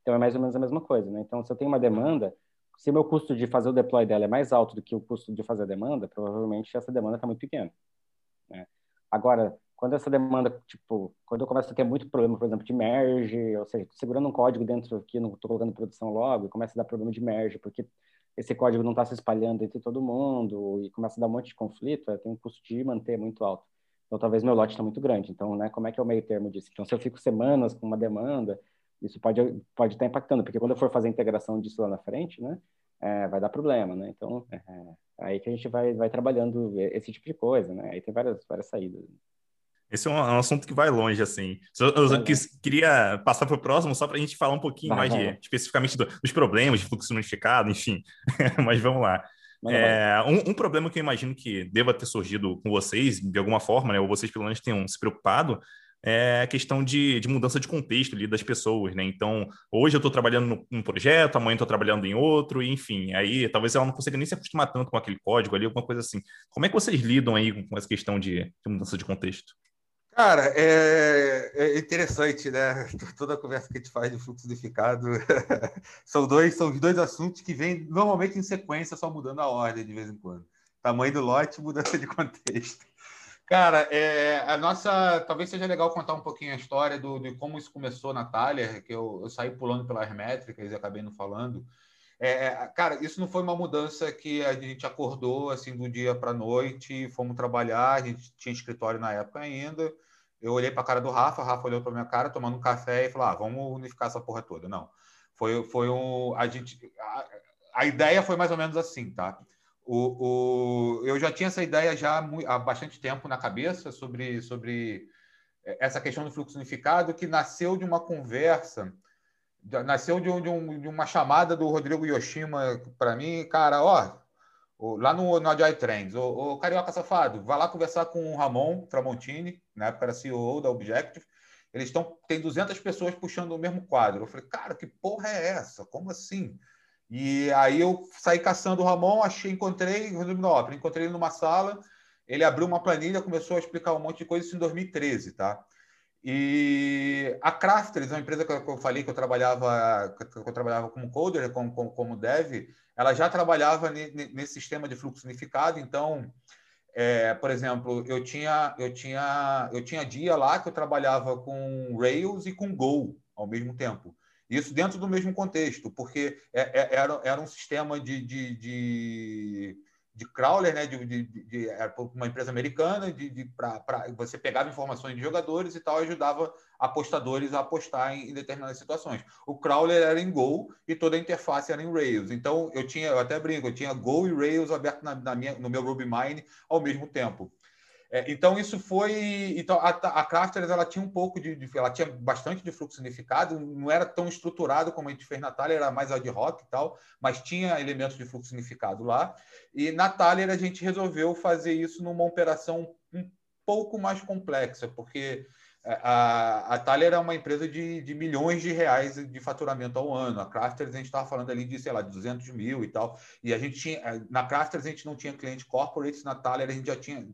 Então, é mais ou menos a mesma coisa. Né? Então, se eu tenho uma demanda, se meu custo de fazer o deploy dela é mais alto do que o custo de fazer a demanda, provavelmente essa demanda está muito pequena. Né? Agora, quando essa demanda, tipo, quando eu começo a ter muito problema, por exemplo, de merge, ou seja, segurando um código dentro aqui, não estou colocando produção logo, e começa a dar problema de merge, porque esse código não está se espalhando entre todo mundo e começa a dar um monte de conflito, tem um custo de manter muito alto. Então, talvez meu lote está muito grande. Então, né, como é que é o meio termo disso? Então, se eu fico semanas com uma demanda, isso pode pode estar tá impactando, porque quando eu for fazer a integração disso lá na frente, né, é, vai dar problema, né? Então, é, é aí que a gente vai, vai trabalhando esse tipo de coisa, né? Aí tem várias, várias saídas. Esse é um, é um, assunto que vai longe, assim. Eu, eu quis, queria passar para o próximo só para a gente falar um pouquinho vai, mais de, especificamente do, dos problemas de fluxo unificado, enfim. Mas vamos lá. É, um, um, problema que eu imagino que deva ter surgido com vocês, de alguma forma, né, ou vocês pelo menos tenham se preocupado, é a questão de, de mudança de contexto ali das pessoas, né? Então, hoje eu estou trabalhando num projeto, amanhã estou trabalhando em outro, e, enfim, aí talvez ela não consiga nem se acostumar tanto com aquele código ali, alguma coisa assim. Como é que vocês lidam aí com essa questão de, de mudança de contexto? Cara, é, é, interessante, né? Toda a conversa que a gente faz de fluxo unificado são dois, são os dois assuntos que vêm normalmente em sequência, só mudando a ordem de vez em quando. Tamanho do lote, mudança de contexto. Cara, é, a nossa. Talvez seja legal contar um pouquinho a história do, de como isso começou na Thaler, que eu, eu saí pulando pelas métricas e acabei não falando. É, cara, isso não foi uma mudança que a gente acordou assim do dia para a noite, fomos trabalhar, a gente tinha escritório na época ainda. Eu olhei para a cara do Rafa, o Rafa olhou para minha cara, tomando um café e falou: ah, vamos unificar essa porra toda. Não. Foi, foi um. A, gente, a, a ideia foi mais ou menos assim, tá? O, o, eu já tinha essa ideia já há bastante tempo na cabeça sobre, sobre essa questão do fluxo unificado, que nasceu de uma conversa nasceu de, um, de, um, de, uma chamada do Rodrigo Yoshima para mim, cara, ó, lá no, no Agile Trends, o, o Carioca Safado, vai lá conversar com o Ramon Tramontini, na época era CEO da Objective, eles estão, tem 200 pessoas puxando o mesmo quadro. Eu falei, cara, que porra é essa? Como assim? E aí eu saí caçando o Ramon, achei, encontrei, encontrei ele numa sala, ele abriu uma planilha, começou a explicar um monte de coisa, isso em 2013, tá? E a Crafters, uma empresa que eu falei que eu trabalhava, que eu trabalhava como coder, como, como, como dev, ela já trabalhava nesse sistema de fluxo unificado. Então, é, por exemplo, eu tinha, eu tinha, eu tinha dia lá que eu trabalhava com Rails e com Go ao mesmo tempo. Isso dentro do mesmo contexto, porque é, é, era, era um sistema de, de, de de crawler, né, de, de, de, uma empresa americana, de, de você pegava informações de jogadores e tal, ajudava apostadores a apostar em, em, determinadas situações. O crawler era em Go e toda a interface era em Rails. Então eu tinha, eu até brinco, eu tinha Go e Rails aberto na, na minha, no meu RubyMine ao mesmo tempo. É, então isso foi, então a, a Crafters ela tinha um pouco de, de, ela tinha bastante de fluxo unificado, não era tão estruturado como a gente fez na Thaler, era mais ad hoc e tal, mas tinha elementos de fluxo unificado lá. E na Thaler a gente resolveu fazer isso numa operação um pouco mais complexa, porque é, a, a Thaler é uma empresa de, de milhões de reais de faturamento ao ano. A Crafters a gente estava falando ali de, sei lá, 200 mil e tal. E a gente tinha, na Crafters a gente não tinha cliente corporate, na Thaler a gente já tinha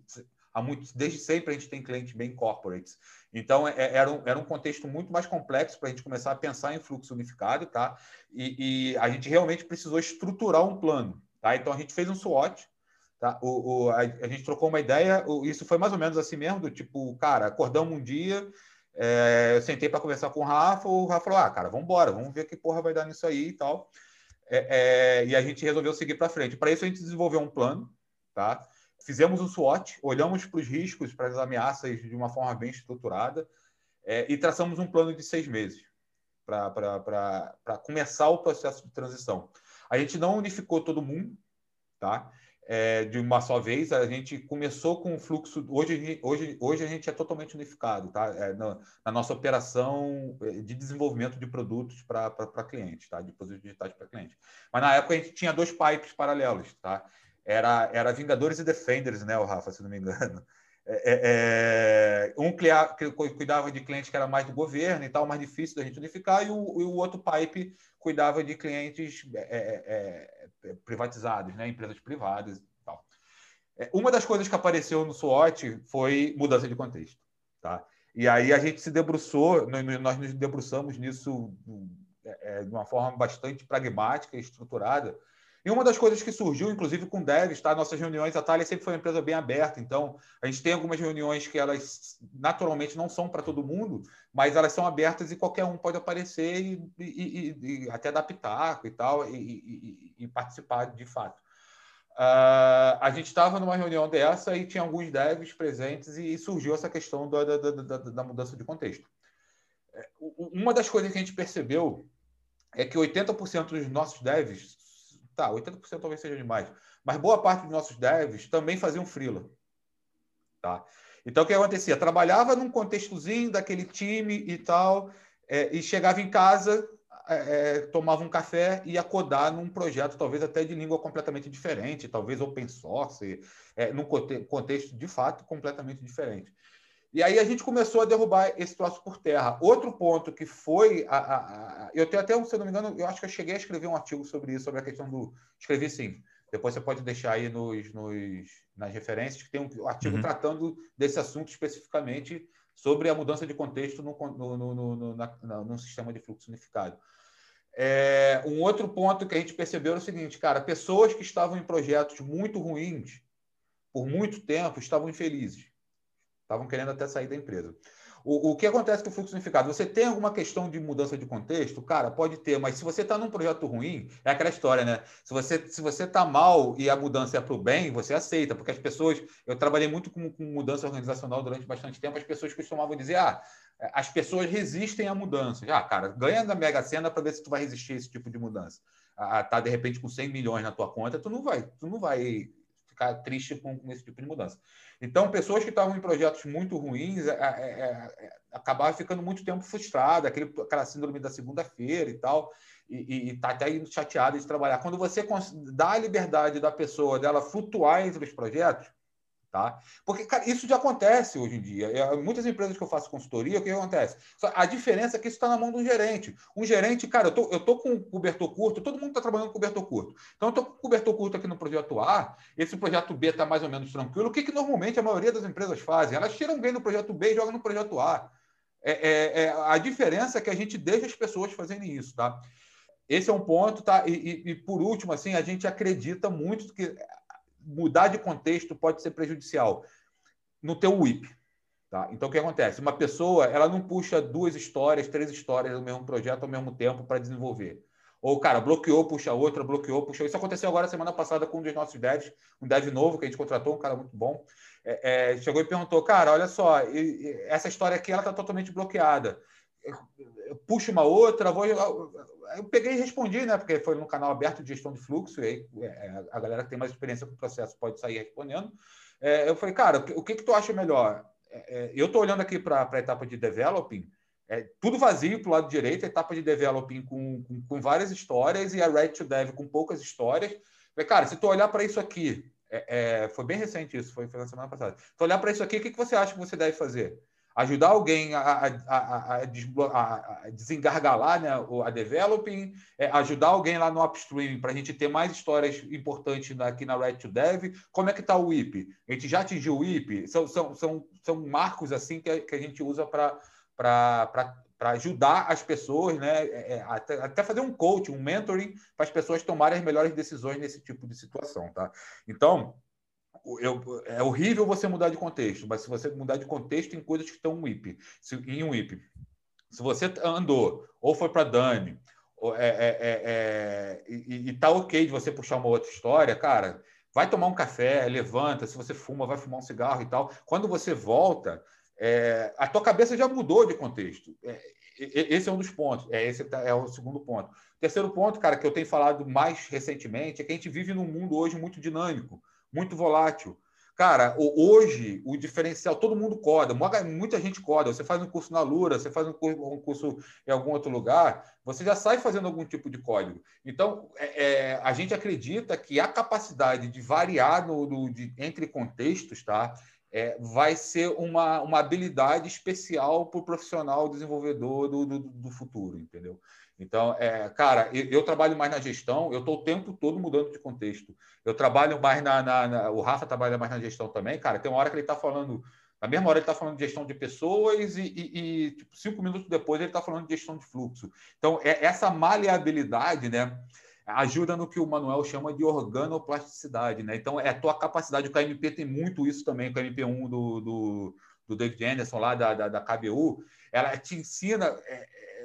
há muito, desde sempre a gente tem clientes bem corporates. Então, é, era, um, era um contexto muito mais complexo para a gente começar a pensar em fluxo unificado, tá? E, e, a gente realmente precisou estruturar um plano, tá? Então, a gente fez um SWOT, tá? O, o a, a, gente trocou uma ideia, o, isso foi mais ou menos assim mesmo, do tipo, cara, acordamos um dia, é, eu sentei para conversar com o Rafa, o Rafa falou, ah, cara, vamos embora, vamos ver que porra vai dar nisso aí e tal. É, é, e a gente resolveu seguir para frente. Para isso, a gente desenvolveu um plano, tá? Fizemos um SWOT, olhamos para os riscos, para as ameaças de uma forma bem estruturada é, e traçamos um plano de seis meses para começar o processo de transição. A gente não unificou todo mundo, tá? É, de uma só vez, a gente começou com o fluxo. Hoje, hoje, hoje a gente é totalmente unificado, tá? É, na, na, nossa operação é, de desenvolvimento de produtos para clientes, tá? De produtos digitais para clientes. Mas na época a gente tinha dois pipes paralelos, tá? Era, era Vingadores e Defenders, né, o Rafa, se não me engano. É, é, é um cuidava de clientes que era mais do governo e tal, mais difícil da gente unificar, e o, e o outro pipe cuidava de clientes é, é, privatizados, né, empresas privadas e tal. uma das coisas que apareceu no SWOT foi mudança de contexto. Tá? E aí a gente se debruçou, nós nos debruçamos nisso de uma forma bastante pragmática e estruturada, e uma das coisas que surgiu, inclusive com devs, tá? Nossas reuniões, a Thalia sempre foi uma empresa bem aberta, então a gente tem algumas reuniões que elas naturalmente não são para todo mundo, mas elas são abertas e qualquer um pode aparecer e, e, e, e até adaptar e tal, e, participar de fato. Uh, a gente estava numa reunião dessa e tinha alguns devs presentes e surgiu essa questão da, da, da, da mudança de contexto. É, uma das coisas que a gente percebeu é que 80% dos nossos devs Tá, 80% talvez seja demais. Mas boa parte dos nossos devs também faziam freela. Tá? Então, o que acontecia? Trabalhava num contextozinho daquele time e tal, é, e chegava em casa, é, é, tomava um café e ia codar num projeto, talvez até de língua completamente diferente, talvez open source, é, num contexto de fato completamente diferente. E aí a gente começou a derrubar esse troço por terra. Outro ponto que foi. A, a, a, eu tenho até, se eu não me engano, eu acho que eu cheguei a escrever um artigo sobre isso, sobre a questão do. Escrevi sim. Depois você pode deixar aí nos, nos nas referências, que tem um artigo uhum. tratando desse assunto especificamente sobre a mudança de contexto no, no, no, no, na, no sistema de fluxo unificado. É, um outro ponto que a gente percebeu é o seguinte, cara, pessoas que estavam em projetos muito ruins por muito tempo estavam infelizes. Estavam querendo até sair da empresa. O, o que acontece com o fluxo unificado? Você tem alguma questão de mudança de contexto? Cara, pode ter, mas se você está num projeto ruim, é aquela história, né? Se você se você está mal e a mudança é para o bem, você aceita, porque as pessoas. Eu trabalhei muito com, com mudança organizacional durante bastante tempo, as pessoas costumavam dizer, ah, as pessoas resistem à mudança. Ah, cara, ganha na Mega Sena para ver se tu vai resistir a esse tipo de mudança. Ah, tá de repente com 100 milhões na tua conta, tu não vai, tu não vai ficar triste com, esse tipo de mudança. Então, pessoas que estavam em projetos muito ruins é, é, é, acabavam ficando muito tempo frustradas, aquele, aquela síndrome da segunda-feira e tal, e está até chateada de trabalhar. Quando você dá a liberdade da pessoa dela flutuar entre os projetos, Tá? Porque, cara, isso já acontece hoje em dia. Eu, muitas empresas que eu faço consultoria, o que acontece? a diferença é que isso está na mão do gerente. Um gerente, cara, eu tô, eu tô com cobertor curto, todo mundo está trabalhando com cobertor curto. Então, eu estou com cobertor curto aqui no projeto A, esse projeto B está mais ou menos tranquilo. O que, que normalmente a maioria das empresas fazem? Elas tiram bem no projeto B e jogam no projeto A. É, é, é, a diferença é que a gente deixa as pessoas fazerem isso, tá? Esse é um ponto, tá? E, e, e por último, assim, a gente acredita muito que mudar de contexto pode ser prejudicial no teu WIP. Tá? Então, o que acontece? Uma pessoa ela não puxa duas histórias, três histórias do mesmo projeto ao mesmo tempo para desenvolver. Ou, cara, bloqueou, puxa outra, bloqueou, puxa. Isso aconteceu agora semana passada com um dos nossos devs, um dev novo que a gente contratou, um cara muito bom. É, é, chegou e perguntou, cara, olha só, essa história aqui ela está totalmente bloqueada. Puxa uma outra, vou eu peguei e respondi, né? Porque foi no canal aberto de gestão de fluxo, e aí é, a galera que tem mais experiência com o processo pode sair respondendo. É, eu falei, cara, o que, que tu acha melhor? É, eu estou olhando aqui para a etapa de developing, é, tudo vazio para o lado direito, a etapa de developing com, com, com, várias histórias e a Red to Dev com poucas histórias. Falei, cara, se tu olhar para isso aqui, foi bem recente isso, foi, foi na semana passada. Se tu olhar para isso aqui, o que, que você acha que você deve fazer? Ajudar alguém a, a, a, a desengargalar né, a developing, é, ajudar alguém lá no upstream para a gente ter mais histórias importantes aqui na Red to Dev. Como é que está o IP? A gente já atingiu o IP? São, são, são, são marcos assim que a, que a gente usa para ajudar as pessoas, né, é, é, até, até, fazer um coaching, um mentoring para as pessoas tomarem as melhores decisões nesse tipo de situação. Tá? Então, eu, é horrível você mudar de contexto, mas se você mudar de contexto em coisas que estão um IP, se, em um IP, se você andou ou foi para Dani é, é, é, é, e, e tá ok de você puxar uma outra história, cara, vai tomar um café, levanta, se você fuma, vai fumar um cigarro e tal. Quando você volta, é, a tua cabeça já mudou de contexto. É, esse é um dos pontos. É, esse tá, é o segundo ponto. Terceiro ponto, cara, que eu tenho falado mais recentemente, é que a gente vive num mundo hoje muito dinâmico muito volátil. Cara, hoje o diferencial, todo mundo coda, muita gente coda. Você faz um curso na Lura, você faz um curso em algum outro lugar, você já sai fazendo algum tipo de código. Então, é, é, a gente acredita que a capacidade de variar no, no de, entre contextos, tá? É, vai ser uma, uma habilidade especial para o profissional desenvolvedor do, do, do futuro, entendeu? Então, é, cara, eu, eu, trabalho mais na gestão, eu estou o tempo todo mudando de contexto. Eu trabalho mais na, na, na, O Rafa trabalha mais na gestão também, cara. Tem uma hora que ele está falando. Na mesma hora ele está falando de gestão de pessoas e, e, e tipo, cinco minutos depois ele está falando de gestão de fluxo. Então, é, essa maleabilidade, né? Ajuda no que o Manuel chama de organoplasticidade, né? Então, é a tua capacidade. O KMP tem muito isso também, o KMP1 do, do, do David Anderson, lá da, da, da KBU. Ela te ensina.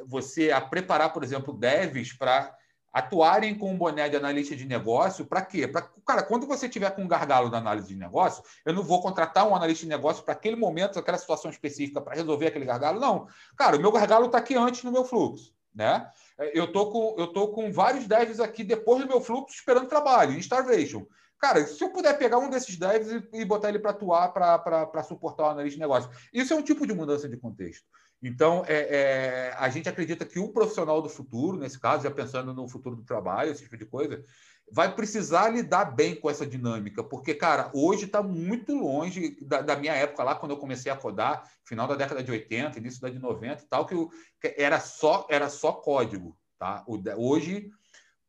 Você a preparar, por exemplo, devs para atuarem com um boné de analista de negócio, para quê? Para, cara, quando você tiver com um gargalo na análise de negócio, eu não vou contratar um analista de negócio para aquele momento, aquela situação específica para resolver aquele gargalo, não. Cara, o meu gargalo está aqui antes no meu fluxo, né? Eu tô com eu tô com vários devs aqui depois do meu fluxo esperando trabalho, em Starvation. Cara, se eu puder pegar um desses devs e, e botar ele para atuar, para suportar o analista de negócio, isso é um tipo de mudança de contexto. Então, é, é, a gente acredita que o profissional do futuro, nesse caso, já pensando no futuro do trabalho, esse tipo de coisa, vai precisar lidar bem com essa dinâmica, porque, cara, hoje está muito longe da, da, minha época lá, quando eu comecei a codar, final da década de 80, início da de 90 e tal, que, eu, que era, só, era só código. Tá? Hoje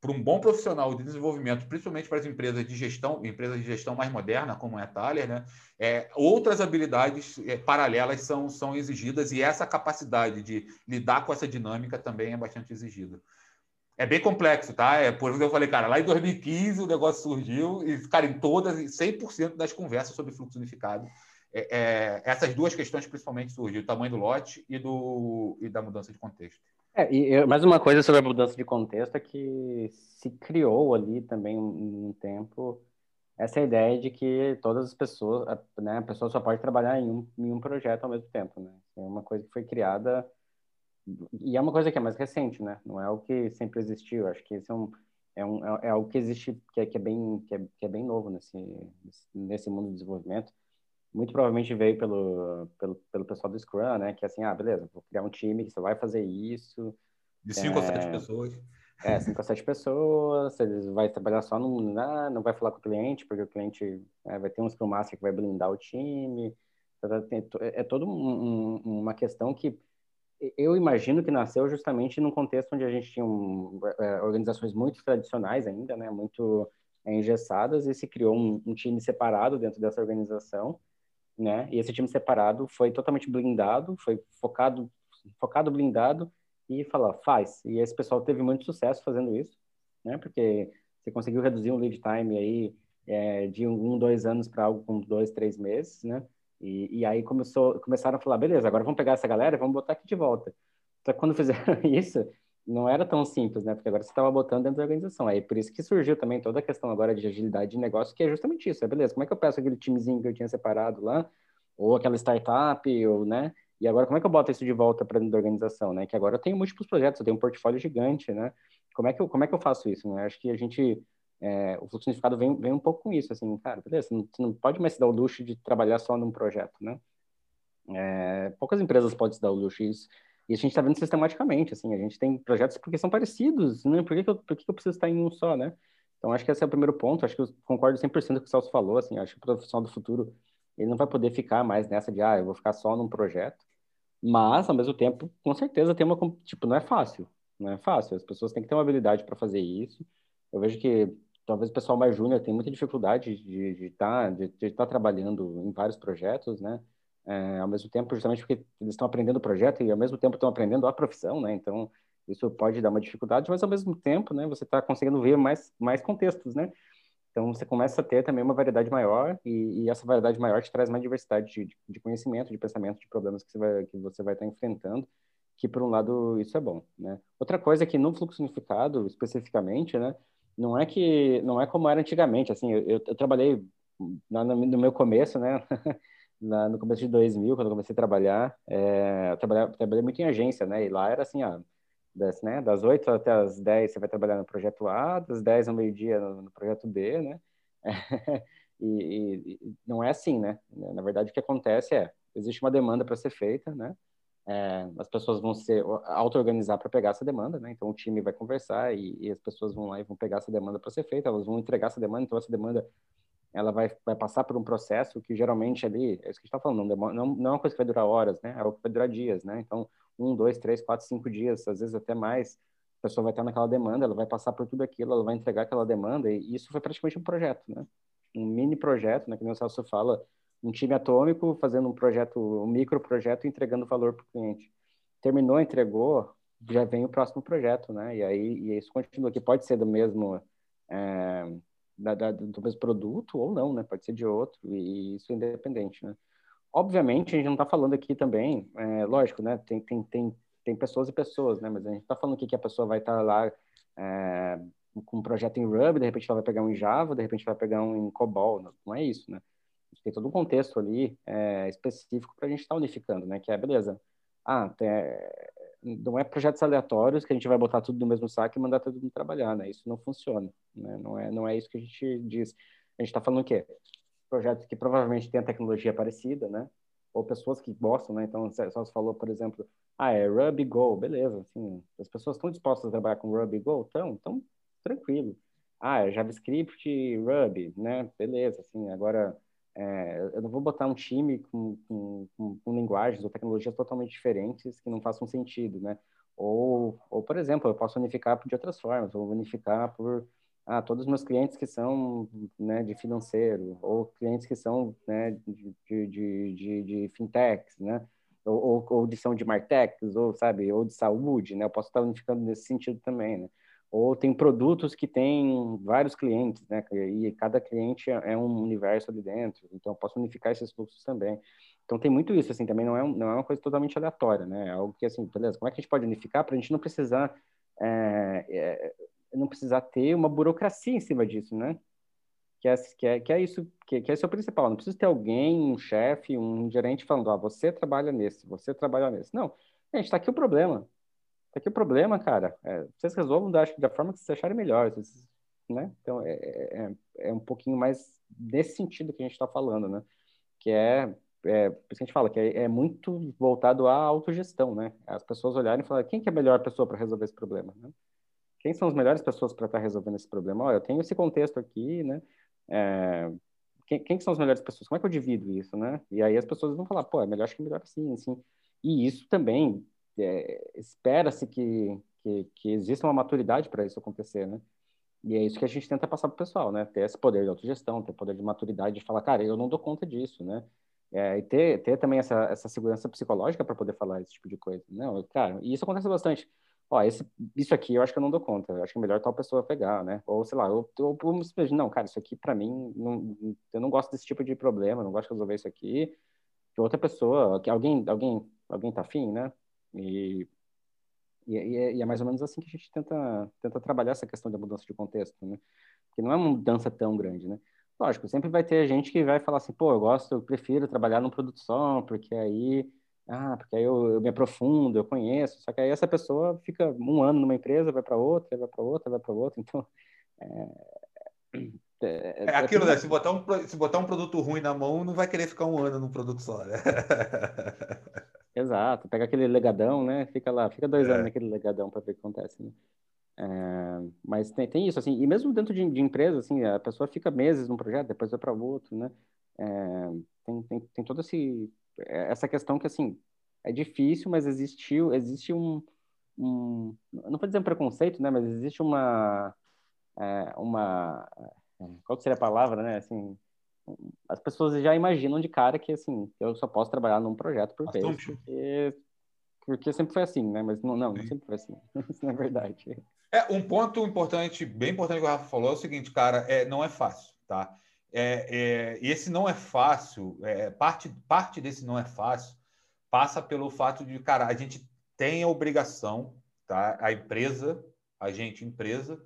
para um bom profissional de desenvolvimento, principalmente para as empresas de gestão, empresas de gestão mais moderna, como é a Thaler, né? É, outras habilidades é, paralelas são, são exigidas e essa capacidade de lidar com essa dinâmica também é bastante exigida. É bem complexo, tá? É, por isso eu falei, cara, lá em 2015 o negócio surgiu e, cara, em todas, 100% das conversas sobre fluxo unificado, é, é, essas duas questões principalmente surgiram, o tamanho do lote e, do, e da mudança de contexto. É, e mais uma coisa sobre a mudança de contexto é que se criou ali também um, um tempo essa ideia de que todas as pessoas, né, a pessoa só pode trabalhar em um, em um projeto ao mesmo tempo, né? É uma coisa que foi criada e é uma coisa que é mais recente, né? Não é o que sempre existiu. Acho que esse é um é, um, é, é algo que existe que é, que é bem que é, que é bem novo nesse nesse mundo do desenvolvimento muito provavelmente veio pelo, pelo, pelo pessoal do Scrum, né? Que é assim, ah, beleza, vou criar um time que você vai fazer isso. De cinco é, a sete é, pessoas. É, cinco a sete pessoas, eles vai trabalhar só no, não, não vai falar com o cliente, porque o cliente é, vai ter um Scrum Master que vai blindar o time. Tá, tá, é, é toda um, uma questão que eu imagino que nasceu justamente num contexto onde a gente tinha um, é, organizações muito tradicionais ainda, né? Muito engessadas, e se criou um, um time separado dentro dessa organização né? E esse time separado foi totalmente blindado, foi focado, focado blindado e falar faz. E esse pessoal teve muito sucesso fazendo isso, né? Porque você conseguiu reduzir um lead time aí é, de um, dois anos para algo com dois, três meses, né? E, e aí começou, começaram a falar, beleza, agora vamos pegar essa galera e vamos botar aqui de volta. Só que quando fizeram isso, não era tão simples, né? Porque agora você estava botando dentro da organização. Aí por isso que surgiu também toda a questão agora de agilidade de negócio, que é justamente isso. É beleza, como é que eu peço aquele timezinho que eu tinha separado lá, ou aquela startup, ou, né? E agora como é que eu boto isso de volta para dentro da organização, né? Que agora eu tenho múltiplos projetos, eu tenho um portfólio gigante, né? Como é que eu, como é que eu faço isso, né? Acho que a gente é, o fluxo vem, vem um pouco com isso, assim, cara, beleza, não, você não pode mais se dar o luxo de trabalhar só num projeto, né? É, poucas empresas podem se dar o luxo disso. E a gente está vendo sistematicamente, assim, a gente tem projetos porque são parecidos, né? Por que, que, eu, por que, que eu preciso estar em um só, né? Então, acho que esse é o primeiro ponto. Acho que eu concordo 100% com o que o Celso falou, assim, acho que o profissional do futuro, ele não vai poder ficar mais nessa de, ah, eu vou ficar só num projeto. Mas, ao mesmo tempo, com certeza tem uma, tipo, não é fácil, não é fácil. As pessoas têm que ter uma habilidade para fazer isso. Eu vejo que talvez o pessoal mais júnior tem muita dificuldade de estar de, tá, de, de tá trabalhando em vários projetos, né? É, ao mesmo tempo, justamente porque eles estão aprendendo o projeto e ao mesmo tempo estão aprendendo a profissão, né? Então, isso pode dar uma dificuldade, mas ao mesmo tempo, né, você está conseguindo ver mais, mais contextos, né? Então, você começa a ter também uma variedade maior e, e essa variedade maior te traz mais diversidade de, de, conhecimento, de pensamento, de problemas que você vai, que você vai estar enfrentando, que, por um lado, isso é bom, né? Outra coisa é que no fluxo unificado, especificamente, né, não é que, não é como era antigamente, assim, eu, eu, trabalhei no, no meu começo, né, na, no começo de 2000, quando eu comecei a trabalhar, é, eu trabalhei, muito em agência, né? E lá era assim, ó, das, né, das 8 até as 10 você vai trabalhar no projeto A, das 10 ao meio-dia no, no, projeto B, né? E, e, não é assim, né? Na verdade, o que acontece é, existe uma demanda para ser feita, né? É, as pessoas vão se auto-organizar para pegar essa demanda, né? Então, o time vai conversar e, e, as pessoas vão lá e vão pegar essa demanda para ser feita, elas vão entregar essa demanda, então essa demanda ela vai, vai passar por um processo que geralmente ali, é isso que a gente está falando, não, não, é uma coisa que vai durar horas, né? É algo que vai durar dias, né? Então, um, dois, três, quatro, cinco dias, às vezes até mais, a pessoa vai estar naquela demanda, ela vai passar por tudo aquilo, ela vai entregar aquela demanda, e isso foi praticamente um projeto, né? Um mini projeto, né? Que o Celso fala, um time atômico fazendo um projeto, um micro projeto, entregando valor para o cliente. Terminou, entregou, já vem o próximo projeto, né? E aí e isso continua, que pode ser do mesmo é, da, da, do mesmo produto ou não, né? Pode ser de outro e isso é independente, né? Obviamente, a gente não está falando aqui também, é, lógico, né? Tem, tem, tem, tem pessoas e pessoas, né? Mas a gente está falando aqui que a pessoa vai estar tá lá é, com um projeto em Ruby, de repente ela vai pegar um em Java, de repente vai pegar um em COBOL, não, não é isso, né? Tem todo um contexto ali é, específico para a gente estar tá unificando, né? Que é, beleza, ah, tem, não é projetos aleatórios que a gente vai botar tudo no mesmo saco e mandar todo mundo trabalhar, né? Isso não funciona, né? Não é, não é isso que a gente diz. A gente está falando o quê? Projetos que provavelmente têm tecnologia parecida, né? Ou pessoas que gostam, né? Então, só você falou, por exemplo, ah, é Ruby Go, beleza, assim, as pessoas estão dispostas a trabalhar com Ruby Go? Então, então tranquilo. Ah, é JavaScript Ruby, né? Beleza, assim, agora é, eu não vou botar um time com, com, com, com, linguagens ou tecnologias totalmente diferentes que não façam sentido, né? Ou, ou por exemplo, eu posso unificar de outras formas, vou unificar por ah, todos os meus clientes que são né, de financeiro, ou clientes que são né, de, de, de, de fintechs, né? Ou, ou, ou de são de martechs, ou sabe, ou de saúde, né? Eu posso estar unificando nesse sentido também, né? Ou tem produtos que têm vários clientes, né? E cada cliente é um universo ali dentro, então eu posso unificar esses fluxos também. Então tem muito isso, assim, também não é, um, não é uma coisa totalmente aleatória, né? É algo que, assim, beleza, como é que a gente pode unificar para a gente não precisar, é, é, não precisar ter uma burocracia em cima disso, né? Que é, que é, que é isso, que, que é isso o principal. Não precisa ter alguém, um chefe, um gerente falando, ah, você trabalha nesse, você trabalha nesse. Não, gente, está aqui o problema Tá aqui o problema, cara, é, vocês resolvam da, da forma que vocês acharem melhor, vocês, né? Então, é, é, é, é um pouquinho mais nesse sentido que a gente está falando, né? Que é, é, por isso que a gente fala que é, é muito voltado à autogestão, né? As pessoas olharem e falarem, quem que é a melhor pessoa para resolver esse problema, né? Quem são as melhores pessoas para estar tá resolvendo esse problema? Olha, eu tenho esse contexto aqui, né? É, quem, quem são as melhores pessoas? Como é que eu divido isso, né? E aí as pessoas vão falar, pô, é melhor, acho que é melhor assim, assim. E isso também é, espera-se que, que, que, exista uma maturidade para isso acontecer, né? E é isso que a gente tenta passar para o pessoal, né? Ter esse poder de autogestão, ter poder de maturidade de falar, cara, eu não dou conta disso, né? É, e ter, ter também essa, essa segurança psicológica para poder falar esse tipo de coisa. Não, cara, e isso acontece bastante. Ó, esse, isso aqui eu acho que eu não dou conta, eu acho que é melhor tal pessoa pegar, né? Ou sei lá, eu, eu, eu não, cara, isso aqui para mim, não, eu não gosto desse tipo de problema, não gosto de resolver isso aqui. Outra pessoa, que alguém, alguém, alguém tá afim, né? E, e, é, e, é mais ou menos assim que a gente tenta, tenta trabalhar essa questão da mudança de contexto, né? Porque não é uma mudança tão grande, né? Lógico, sempre vai ter gente que vai falar assim, pô, eu gosto, eu prefiro trabalhar num produto só, porque aí, ah, porque aí eu, eu me aprofundo, eu conheço. Só que aí essa pessoa fica um ano numa empresa, vai para outra, vai para outra, vai para outra. Então, é, é, é, é aquilo, né? Se botar, um, se botar um produto ruim na mão, não vai querer ficar um ano num produto só, né? Exato, pega aquele legadão, né? Fica lá, fica dois é. anos naquele legadão para ver o que acontece, né? É, mas tem, tem isso, assim, e mesmo dentro de, de empresa, assim, a pessoa fica meses num projeto, depois vai para outro, né? É, tem, tem, tem toda esse, essa questão que, assim, é difícil, mas existiu, existe um, um não vou dizer um preconceito, né? Mas existe uma, é, uma, é, qual seria a palavra, né? Assim, as pessoas já imaginam de cara que, assim, eu só posso trabalhar num projeto por vez, porque, porque sempre foi assim, né? Mas não, não, não sempre foi assim. Isso não é verdade. É, um ponto importante, bem importante que o Rafa falou é o seguinte, cara, é, não é fácil, tá? É, é, e esse não é fácil, é, parte, parte desse não é fácil passa pelo fato de, cara, a gente tem a obrigação, tá? A empresa, a gente, empresa,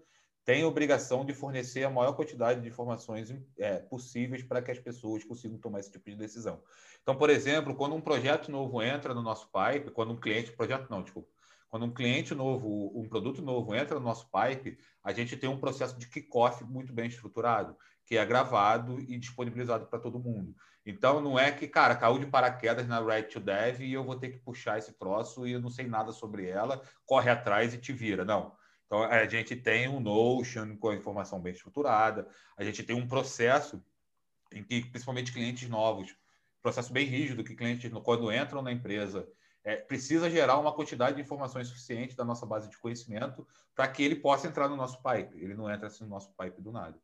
tem obrigação de fornecer a maior quantidade de informações é, possíveis para que as pessoas consigam tomar esse tipo de decisão. Então, por exemplo, quando um projeto novo entra no nosso pipe, quando um cliente, projeto não, desculpa, quando um cliente novo, um produto novo entra no nosso pipe, a gente tem um processo de kickoff muito bem estruturado. que é gravado e disponibilizado para todo mundo. Então, não é que, cara, caiu de paraquedas na Red to Dev e eu vou ter que puxar esse troço e eu não sei nada sobre ela, corre atrás e te vira. Não. Então, a gente tem um Notion com a informação bem estruturada, a gente tem um processo em que, principalmente clientes novos, processo bem rígido, que clientes, quando entram na empresa, é, precisa gerar uma quantidade de informações suficiente da nossa base de conhecimento para que ele possa entrar no nosso pipe. Ele não entra assim no nosso pipe do nada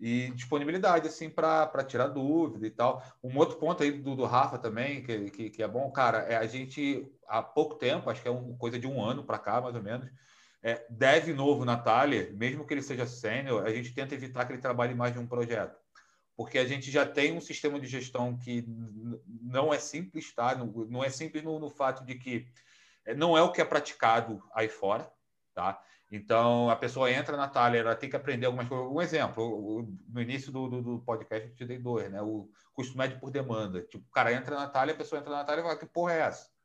e disponibilidade, assim, para tirar dúvida e tal. Um outro ponto aí do, do Rafa também, que, que, que, é bom, cara, é a gente, há pouco tempo, acho que é uma coisa de um ano para cá, mais ou menos, é, deve novo Natália, mesmo que ele seja sênior, a gente tenta evitar que ele trabalhe mais de um projeto. Porque a gente já tem um sistema de gestão que não é simples, tá? Não, não é simples no, no fato de que é, não é o que é praticado aí fora, tá? Então, a pessoa entra na Thalia, ela tem que aprender algumas coisas. Um exemplo, no início do, do, do podcast eu te dei dois, né? O custo médio por demanda. Tipo, o cara entra na Thalia, a pessoa entra na Thalia e fala, que porra é essa?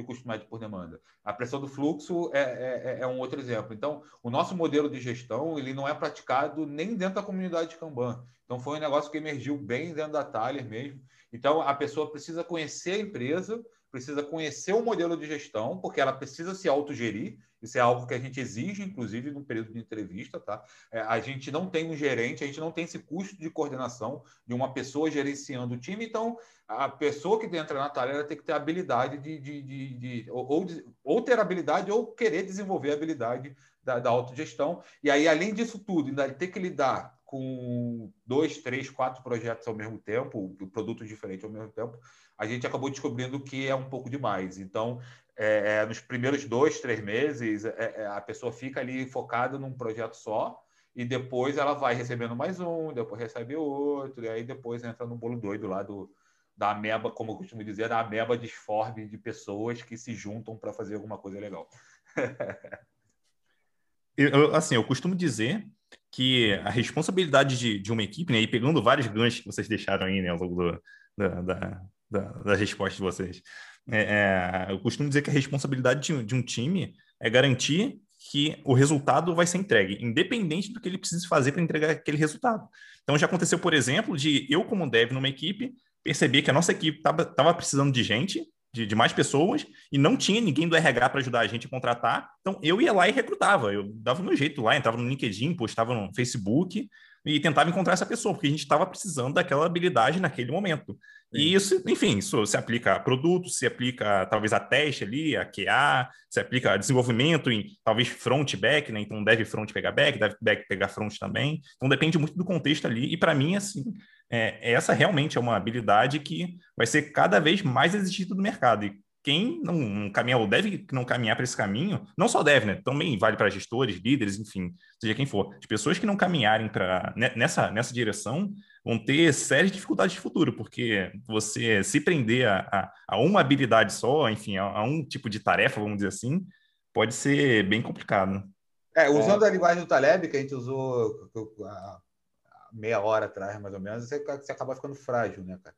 De custo médio por demanda. A pressão do fluxo é, é, é, é, um outro exemplo. Então, o nosso modelo de gestão, ele não é praticado nem dentro da comunidade de Kanban. Então, foi um negócio que emergiu bem dentro da Thalia mesmo. Então, a pessoa precisa conhecer a empresa, precisa conhecer o modelo de gestão, porque ela precisa se autogerir. Isso é algo que a gente exige, inclusive, no período de entrevista, tá? É, a gente não tem um gerente, a gente não tem esse custo de coordenação de uma pessoa gerenciando o time, então a pessoa que entra na tarefa tem que ter habilidade de, de, de, de ou, ou, ter habilidade ou querer desenvolver a habilidade da, da autogestão. E aí, além disso tudo, ainda ter que lidar com dois, três, quatro projetos ao mesmo tempo, produtos diferentes ao mesmo tempo, a gente acabou descobrindo que é um pouco demais. Então, é, é, nos primeiros dois, três meses, é, é, a pessoa fica ali focada num projeto só e depois ela vai recebendo mais um, depois recebe outro, e aí depois entra no bolo doido lá do, da ameba, como eu costumo dizer, da ameba disforme de pessoas que se juntam para fazer alguma coisa legal. eu, assim, eu costumo dizer que a responsabilidade de, de uma equipe, né, e pegando vários ganchos que vocês deixaram aí, né, ao longo do, da, da, da, das respostas de vocês. É, é, eu costumo dizer que a responsabilidade de, de, um time é garantir que o resultado vai ser entregue, independente do que ele precise fazer para entregar aquele resultado. Então, já aconteceu, por exemplo, de eu, como dev numa equipe, perceber que a nossa equipe estava precisando de gente, de, de, mais pessoas, e não tinha ninguém do RH para ajudar a gente a contratar. Então, eu ia lá e recrutava. Eu dava o meu jeito lá, entrava no LinkedIn, postava no Facebook, e tentava encontrar essa pessoa, porque a gente estava precisando daquela habilidade naquele momento. E isso, enfim, isso se aplica a produtos, se aplica talvez a teste ali, a QA, se aplica a desenvolvimento em talvez front back, né? Então deve front pegar back, deve back pegar front também. Então depende muito do contexto ali. E para mim, assim, é, essa realmente é uma habilidade que vai ser cada vez mais exigida no mercado. E quem não, não caminha ou deve não caminhar para esse caminho, não só deve, né? Também vale para gestores, líderes, enfim, seja quem for. As pessoas que não caminharem para nessa, nessa direção vão ter sérias dificuldades de futuro, porque você se prender a, a, a uma habilidade só, enfim, a, a, um tipo de tarefa, vamos dizer assim, pode ser bem complicado. É, usando é. a linguagem do Taleb, que a gente usou meia hora atrás, mais ou menos, você, você acaba ficando frágil, né, cara?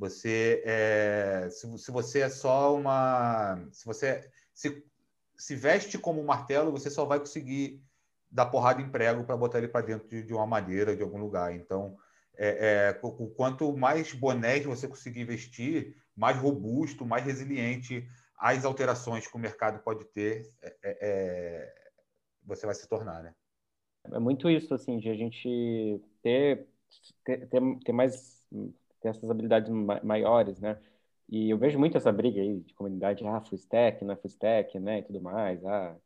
Você é, se, se você é só uma. Se você se, se veste como um martelo, você só vai conseguir dar porrada em prego para botar ele para dentro de, de, uma madeira, de algum lugar. Então, é, é, o, quanto mais bonés você conseguir vestir, mais robusto, mais resiliente as alterações que o mercado pode ter, é, é, é você vai se tornar, né? É muito isso, assim, de a gente ter, ter, ter mais ter essas habilidades maiores, né? E eu vejo muito essa briga aí de comunidade, ah, full stack, não é full stack, né, e tudo mais, ah,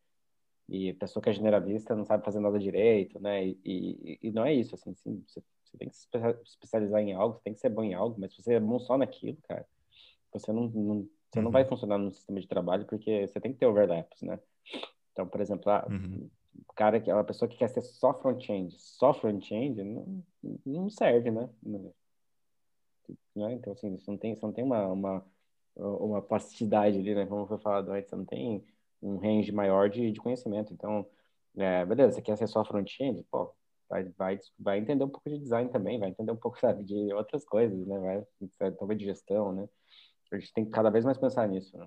e pessoa que é generalista não sabe fazer nada direito, né, e, e, e não é isso, assim, sim, você, você, tem que se especializar em algo, você tem que ser bom em algo, mas se você é bom só naquilo, cara, você não, não você uhum. não vai uhum. funcionar no sistema de trabalho porque você tem que ter overlaps, né? Então, por exemplo, ah, uhum. o cara, aquela pessoa que quer ser só front-end, só front-end, não, não serve, né? né? Então, assim, você não tem, você não tem uma, uma, uma plasticidade ali, né? Como foi falado antes, você não tem um range maior de, de conhecimento. Então, é, beleza, você quer ser só front-end? Pô, vai, vai, vai entender um pouco de design também, vai entender um pouco, sabe, de outras coisas, né? Vai, talvez de gestão, né? A gente tem que cada vez mais pensar nisso, né?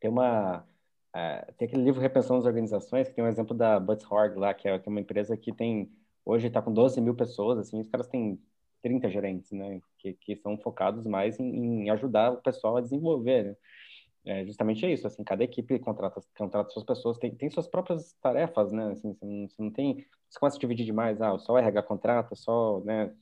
Tem uma... É, tem aquele livro Repensando as Organizações, que tem um exemplo da Butts Horg lá, que é, que é uma empresa que tem hoje está com 12 mil pessoas, assim, os caras têm 30 gerentes, né, que, que são focados mais em, em ajudar o pessoal a desenvolver, né? É, justamente é isso, assim, cada equipe contrata, contrata suas pessoas, tem, tem suas próprias tarefas, né, assim, você não, você não tem, você começa a dividir demais, ah, só o RH contrata, só, né,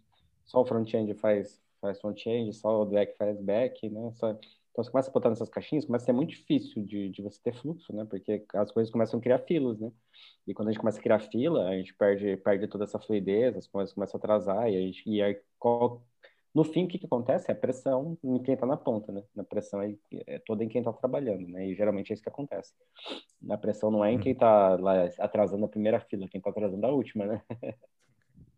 só o front-end faz, faz front-end, só o back faz back, né, só, então você começa a botar nessas caixinhas, começa a ser muito difícil de, de você ter fluxo, né, porque as coisas começam a criar filas, né, e quando a gente começa a criar fila, a gente perde, perde toda essa fluidez, as coisas começam a atrasar, e, a gente, e aí, qual, no fim, o que, que acontece? É a pressão em quem está na ponta, né? Na pressão é, é toda em quem está trabalhando, né? E geralmente é isso que acontece. A pressão não é em quem está lá atrasando a primeira fila, quem está atrasando a última, né?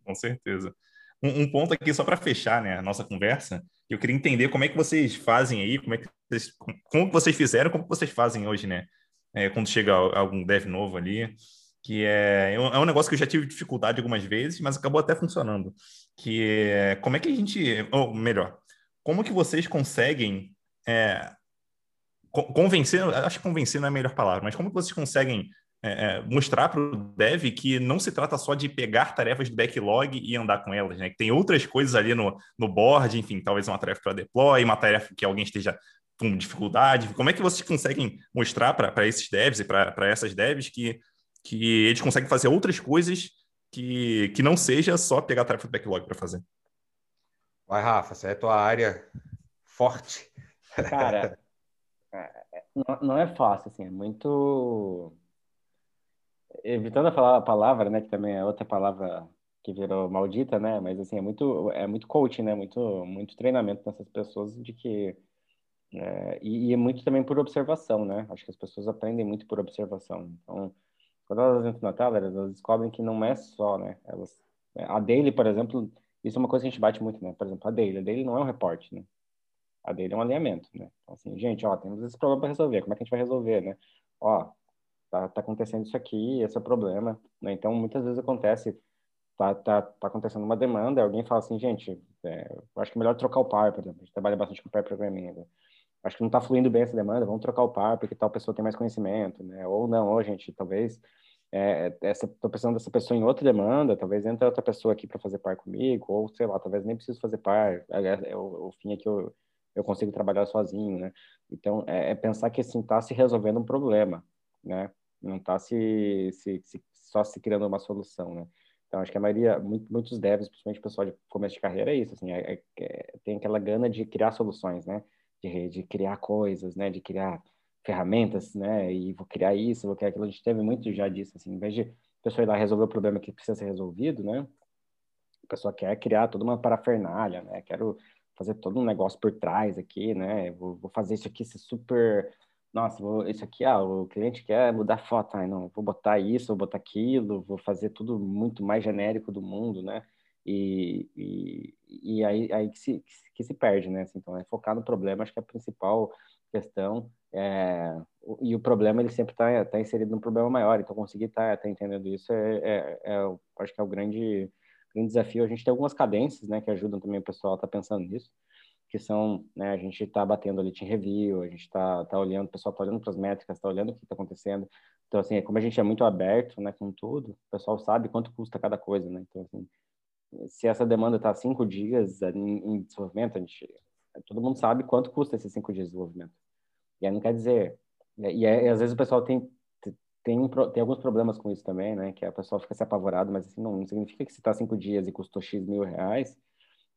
Com certeza. Um, um ponto aqui só para fechar, né, a nossa conversa, eu queria entender como é que vocês fazem aí, como é que vocês, como vocês fizeram, como vocês fazem hoje, né? É, quando chega algum dev novo ali, que é, é um negócio que eu já tive dificuldade algumas vezes, mas acabou até funcionando. Que como é que a gente, ou melhor, como que vocês conseguem é, convencer, acho que convencer não é a melhor palavra, mas como que vocês conseguem é, é mostrar para o dev que não se trata só de pegar tarefas do backlog e andar com elas, né? Que tem outras coisas ali no, no board, enfim, talvez uma tarefa para deploy, uma tarefa que alguém esteja com dificuldade. Como é que vocês conseguem mostrar para esses devs e para essas devs que que eles conseguem fazer outras coisas que, que não seja só pegar a tarefa do backlog para fazer. Vai, Rafa, essa é a tua área forte. Cara, é, não, não é fácil, assim, é muito. Evitando a falar a palavra, né, que também é outra palavra que virou maldita, né, mas assim, é muito, é muito coaching, né, muito, muito treinamento nessas pessoas de que. É, e, e é muito também por observação, né? Acho que as pessoas aprendem muito por observação. Então, quando elas entram na tela, elas descobrem que não é só, né? Elas, a daily, por exemplo, isso é uma coisa que a gente bate muito, né? Por exemplo, a daily. A daily não é um reporte, né? A daily é um alinhamento, né? Então, assim, gente, ó, temos esse problema para resolver. Como é que a gente vai resolver, né? Ó, tá, tá acontecendo isso aqui, esse é o problema, né? Então, muitas vezes acontece, tá, tá, tá acontecendo uma demanda, alguém fala assim, gente, é, eu acho que é melhor trocar o par, por exemplo. A gente trabalha bastante com pair programming, né? Acho que não está fluindo bem essa demanda, vamos trocar o par porque tal pessoa tem mais conhecimento, né? Ou não, ou gente, talvez é, estou precisando dessa pessoa em outra demanda, talvez entre outra pessoa aqui para fazer par comigo, ou sei lá, talvez nem preciso fazer par, é, é, o, o, fim é que eu, eu consigo trabalhar sozinho, né? Então, é, é pensar que assim, está se resolvendo um problema, né? Não está se, se, se, só se criando uma solução, né? Então, acho que a maioria, muito, muitos devs, principalmente o pessoal de começo de carreira, é isso, assim, é, é, é, tem aquela gana de criar soluções, né? De, de criar coisas, né? De criar ferramentas, né? E vou criar isso, vou criar aquilo. A gente teve muito já disso, assim, em vez de a pessoa ir lá resolver o problema que precisa ser resolvido, né? A pessoa quer criar toda uma parafernália, né? Quero fazer todo um negócio por trás aqui, né? Vou, vou fazer isso aqui ser super. Nossa, vou, isso aqui, ah, o cliente quer mudar foto, ai, não, vou botar isso, vou botar aquilo, vou fazer tudo muito mais genérico do mundo, né? E, e, e aí, aí que, se, que se perde, né? Assim, então, é focar no problema, acho que é a principal questão. É, e o problema ele sempre está tá inserido num problema maior. Então conseguir estar tá, tá entendendo isso é, é, é, acho que é o grande, grande desafio. A gente tem algumas cadências, né, que ajudam também o pessoal a estar tá pensando nisso, que são, né, a gente está batendo ali em review, a gente está tá olhando, o pessoal está olhando para as métricas, está olhando o que está acontecendo. Então assim, como a gente é muito aberto, né, com tudo, o pessoal sabe quanto custa cada coisa, né. Então assim, se essa demanda está cinco dias em, desenvolvimento, a gente todo mundo sabe quanto custa esses cinco dias de desenvolvimento. E aí não quer dizer. E às vezes o pessoal tem, tem, tem alguns problemas com isso também, né? Que a pessoa fica se apavorado, mas assim, não, não significa que se está cinco dias e custou X mil reais,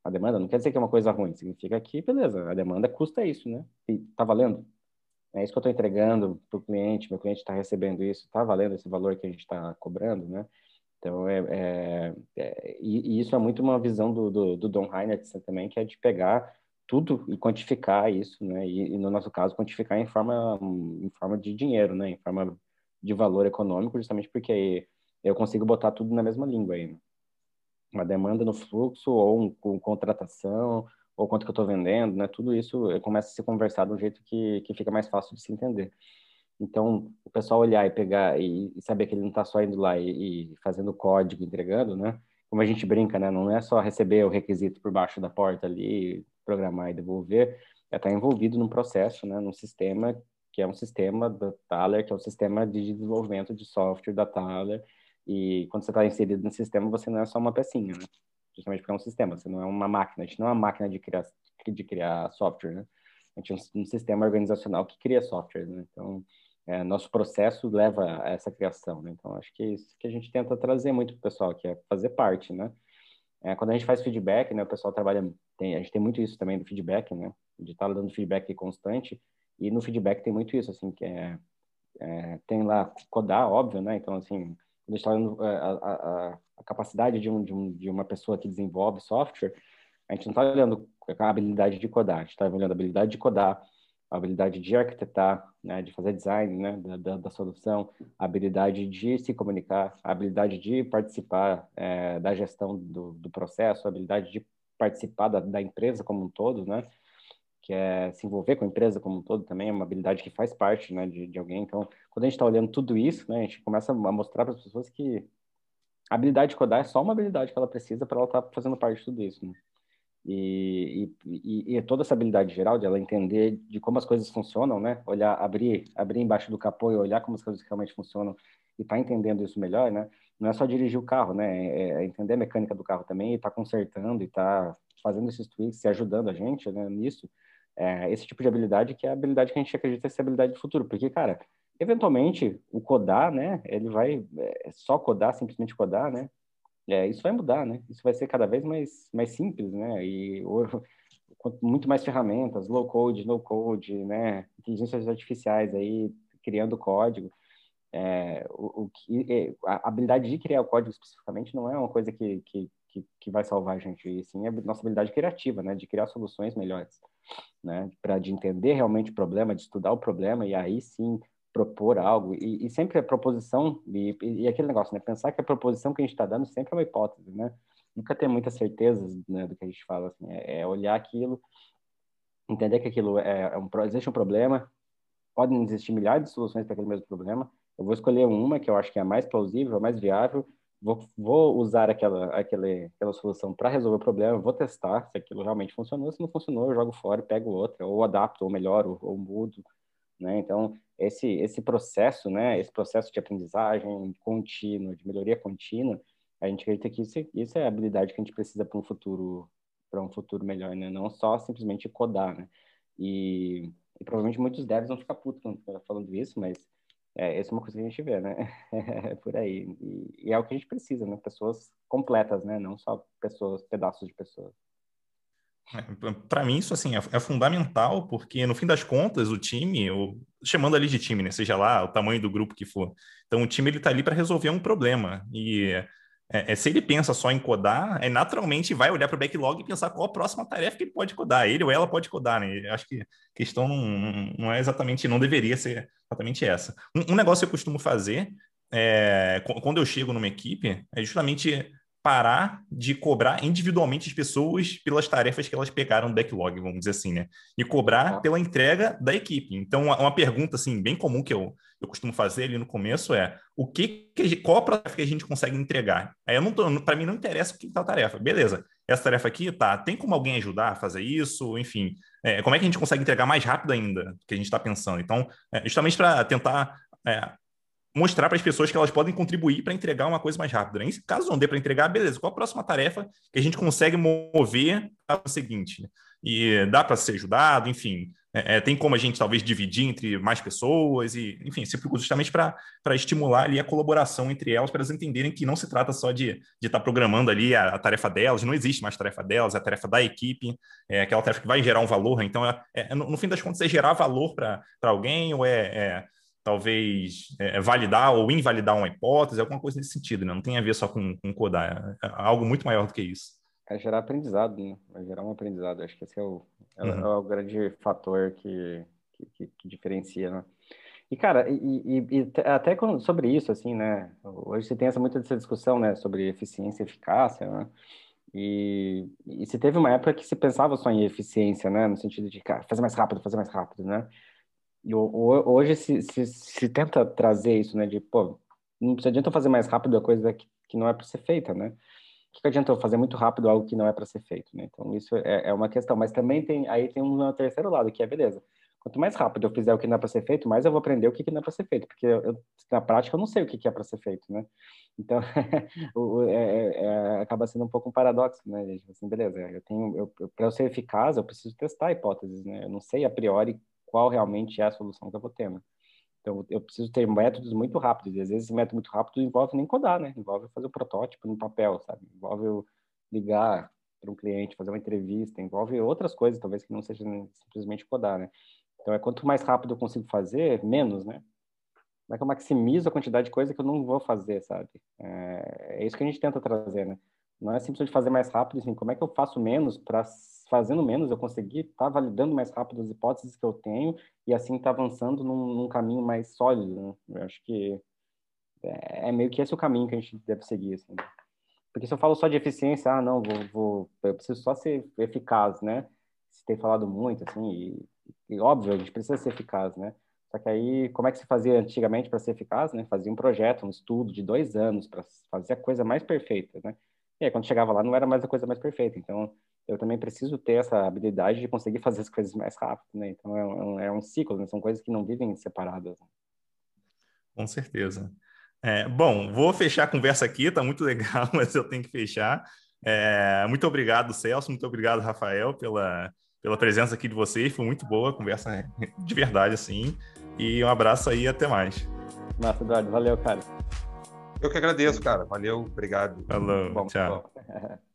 a demanda não quer dizer que é uma coisa ruim. Significa que, beleza, a demanda custa isso, né? E tá valendo. É isso que eu estou entregando para o cliente, meu cliente está recebendo isso, está valendo esse valor que a gente está cobrando, né? Então, é, é, é, e, e, isso é muito uma visão do, do, do Don Heinert também, que é de pegar tudo e quantificar isso, né? E, e, no nosso caso quantificar em forma em forma de dinheiro, né? Em forma de valor econômico, justamente porque eu consigo botar tudo na mesma língua aí. Né? Uma demanda no fluxo ou um, contratação ou quanto que eu estou vendendo, né? Tudo isso começa a se conversar de um jeito que, que fica mais fácil de se entender. Então, o pessoal olhar e pegar e, saber que ele não está só indo lá e, e fazendo código, entregando, né? Como a gente brinca, né? Não é só receber o requisito por baixo da porta ali, programar e devolver, é estar envolvido num processo, né, num sistema que é um sistema da Thaler, que é um sistema de desenvolvimento de software da Thaler, E quando você está inserido no sistema, você não é só uma pecinha, né? Justamente porque é um sistema, você não é uma máquina. A gente não é uma máquina de criar, de criar software, né? A gente é um, um sistema organizacional que cria software, né? Então, é, nosso processo leva a essa criação, né? Então, acho que é isso que a gente tenta trazer muito para o pessoal, que é fazer parte, né? É, quando a gente faz feedback, né, o pessoal trabalha, tem, a gente tem muito isso também do feedback, né? De estar tá dando feedback constante, e no feedback tem muito isso, assim, que é, é tem lá codar, óbvio, né? Então, assim, quando a gente está olhando é, a, a, a, capacidade de, um, de, um, de uma pessoa que desenvolve software, a gente não está olhando a habilidade de codar, a gente está olhando a habilidade de codar, a habilidade de arquitetar, né, de fazer design né, da, da, da, solução, a habilidade de se comunicar, a habilidade de participar é, da gestão do, do, processo, a habilidade de participar da, da, empresa como um todo, né, que é se envolver com a empresa como um todo também, é uma habilidade que faz parte né, de, de alguém. Então, quando a gente está olhando tudo isso, né, a gente começa a mostrar para as pessoas que a habilidade de codar é só uma habilidade que ela precisa para ela estar tá fazendo parte de tudo isso. Né? E, e, e, toda essa habilidade geral de ela entender de como as coisas funcionam, né? Olhar, abrir, abrir embaixo do capô e olhar como as coisas realmente funcionam e tá entendendo isso melhor, né? Não é só dirigir o carro, né? É, é entender a mecânica do carro também e tá consertando e tá fazendo esses tweaks e ajudando a gente, né? Nisso, é, esse tipo de habilidade que é a habilidade que a gente acredita ser a habilidade do futuro, porque cara, eventualmente o codar, né? Ele vai é, só codar, simplesmente codar, né? É, isso vai mudar, né? Isso vai ser cada vez mais, mais simples, né? E muito mais ferramentas, low code, no code, né? Inteligências artificiais aí criando código. É, o, é, a habilidade de criar o código especificamente não é uma coisa que, que, que, que vai salvar a gente, e sim a nossa habilidade criativa, né? De criar soluções melhores, né? Para de entender realmente o problema, de estudar o problema e aí sim propor algo, e, e sempre a proposição, e, e, aquele negócio, né? Pensar que a proposição que a gente está dando sempre é uma hipótese, né? Nunca ter muitas certezas né, do que a gente fala, assim, é, é olhar aquilo, entender que aquilo é, é um, existe um problema, podem existir milhares de soluções para aquele mesmo problema, eu vou escolher uma que eu acho que é a mais plausível, a mais viável, vou, vou usar aquela, aquele, aquela solução para resolver o problema, vou testar se aquilo realmente funcionou, se não funcionou, eu jogo fora, pego outra, ou adapto, ou melhoro, ou mudo, né? Então, esse, esse processo, né, esse processo de aprendizagem contínua, de melhoria contínua, a gente acredita que isso, isso é a habilidade que a gente precisa para um futuro para um futuro melhor, né? Não só simplesmente codar, né? E, e provavelmente muitos devs vão ficar putos quando tá falando isso, mas é, essa é uma coisa que a gente vê, né? é por aí. E, e, é o que a gente precisa, né? Pessoas completas, né? Não só pessoas, pedaços de pessoas. É, para mim, isso assim é, é, fundamental, porque no fim das contas, o time, o, chamando ali de time, né, seja lá o tamanho do grupo que for, então o time ele está ali para resolver um problema. E é, é, se ele pensa só em codar, é naturalmente vai olhar para o backlog e pensar qual a próxima tarefa que ele pode codar. Ele ou ela pode codar, né? Acho que a questão não, não é exatamente, não deveria ser exatamente essa. Um, um negócio que eu costumo fazer é, quando eu chego numa equipe é justamente parar de cobrar individualmente as pessoas pelas tarefas que elas pegaram no backlog, vamos dizer assim, né? E cobrar pela entrega da equipe. Então, uma pergunta assim bem comum que eu, eu costumo fazer ali no começo é: o que, que qual a tarefa que a gente consegue entregar? Aí eu não para mim não interessa o que tá a tarefa. Beleza? Essa tarefa aqui, tá? Tem como alguém ajudar a fazer isso? Enfim, é, como é que a gente consegue entregar mais rápido ainda do que a gente está pensando? Então, é, justamente para tentar é, mostrar para as pessoas que elas podem contribuir para entregar uma coisa mais rápida. Né? Caso não dê para entregar, beleza, qual a próxima tarefa que a gente consegue mover para o seguinte? E dá para ser ajudado, enfim. É, é, tem como a gente talvez dividir entre mais pessoas e, enfim, sempre justamente para estimular ali a colaboração entre elas, para elas entenderem que não se trata só de estar de tá programando ali a, a, tarefa delas, não existe mais tarefa delas, é a tarefa da equipe, é aquela tarefa que vai gerar um valor. Então, é, é no, no, fim das contas, é gerar valor para alguém ou é, é talvez é, é, validar ou invalidar uma hipótese, alguma coisa nesse sentido, né? Não tem a ver só com, com codar, é, é algo muito maior do que isso. É gerar aprendizado, né? É gerar um aprendizado. Acho que esse é o, é, uhum. é o grande fator que, que, que, diferencia, né? E, cara, e, e, e até sobre isso, assim, né? Hoje você tem essa, muita essa discussão, né? Sobre eficiência e eficácia, né? E, e se teve uma época que se pensava só em eficiência, né? No sentido de, cara, fazer mais rápido, fazer mais rápido, né? Hoje se, se, se, tenta trazer isso, né? De, pô, não adianta fazer mais rápido a coisa que, que não é para ser feita, né? O que adianta eu fazer muito rápido algo que não é para ser feito, né? Então, isso é, é, uma questão. Mas também tem, aí tem um terceiro lado, que é, beleza, quanto mais rápido eu fizer o que não é para ser feito, mais eu vou aprender o que, que não é para ser feito, porque eu, na prática eu não sei o que, que é para ser feito, né? Então, o, é, é, é, acaba sendo um pouco um paradoxo, né? Assim, beleza, eu tenho, eu, para eu ser eficaz, eu preciso testar hipóteses, né? Eu não sei a priori qual realmente é a solução que eu vou ter, né? Então, eu preciso ter métodos muito rápidos, e às vezes esse método muito rápido envolve nem codar, né? Envolve fazer o um protótipo no papel, sabe? Envolve eu ligar para um cliente, fazer uma entrevista, envolve outras coisas, talvez que não seja simplesmente codar, né? Então, é quanto mais rápido eu consigo fazer, menos, né? Como é que eu maximizo a quantidade de coisa que eu não vou fazer, sabe? É, é isso que a gente tenta trazer, né? Não é simplesmente fazer mais rápido, assim, como é que eu faço menos para, fazendo menos, eu conseguir estar tá validando mais rápido as hipóteses que eu tenho e assim estar tá avançando num, num, caminho mais sólido, né? Eu acho que é, é, meio que esse o caminho que a gente deve seguir, assim. Porque se eu falo só de eficiência, ah, não, vou, vou eu preciso só ser eficaz, né? Se tem falado muito, assim, e e óbvio, a gente precisa ser eficaz, né? Só que aí, como é que se fazia antigamente para ser eficaz, né? Fazia um projeto, um estudo de dois anos para fazer a coisa mais perfeita, né? E aí, quando chegava lá, não era mais a coisa mais perfeita. Então, eu também preciso ter essa habilidade de conseguir fazer as coisas mais rápido, né? Então, é um, é um ciclo, né? São coisas que não vivem separadas. Né? Com certeza. É, bom, vou fechar a conversa aqui, tá muito legal, mas eu tenho que fechar. É, muito obrigado, Celso, muito obrigado, Rafael, pela, pela presença aqui de vocês. Foi muito boa a conversa de verdade, assim. E um abraço aí e até mais. Massa, Eduardo. Valeu, cara. Eu que agradeço, cara. Valeu, obrigado. Falou, Bom, tchau.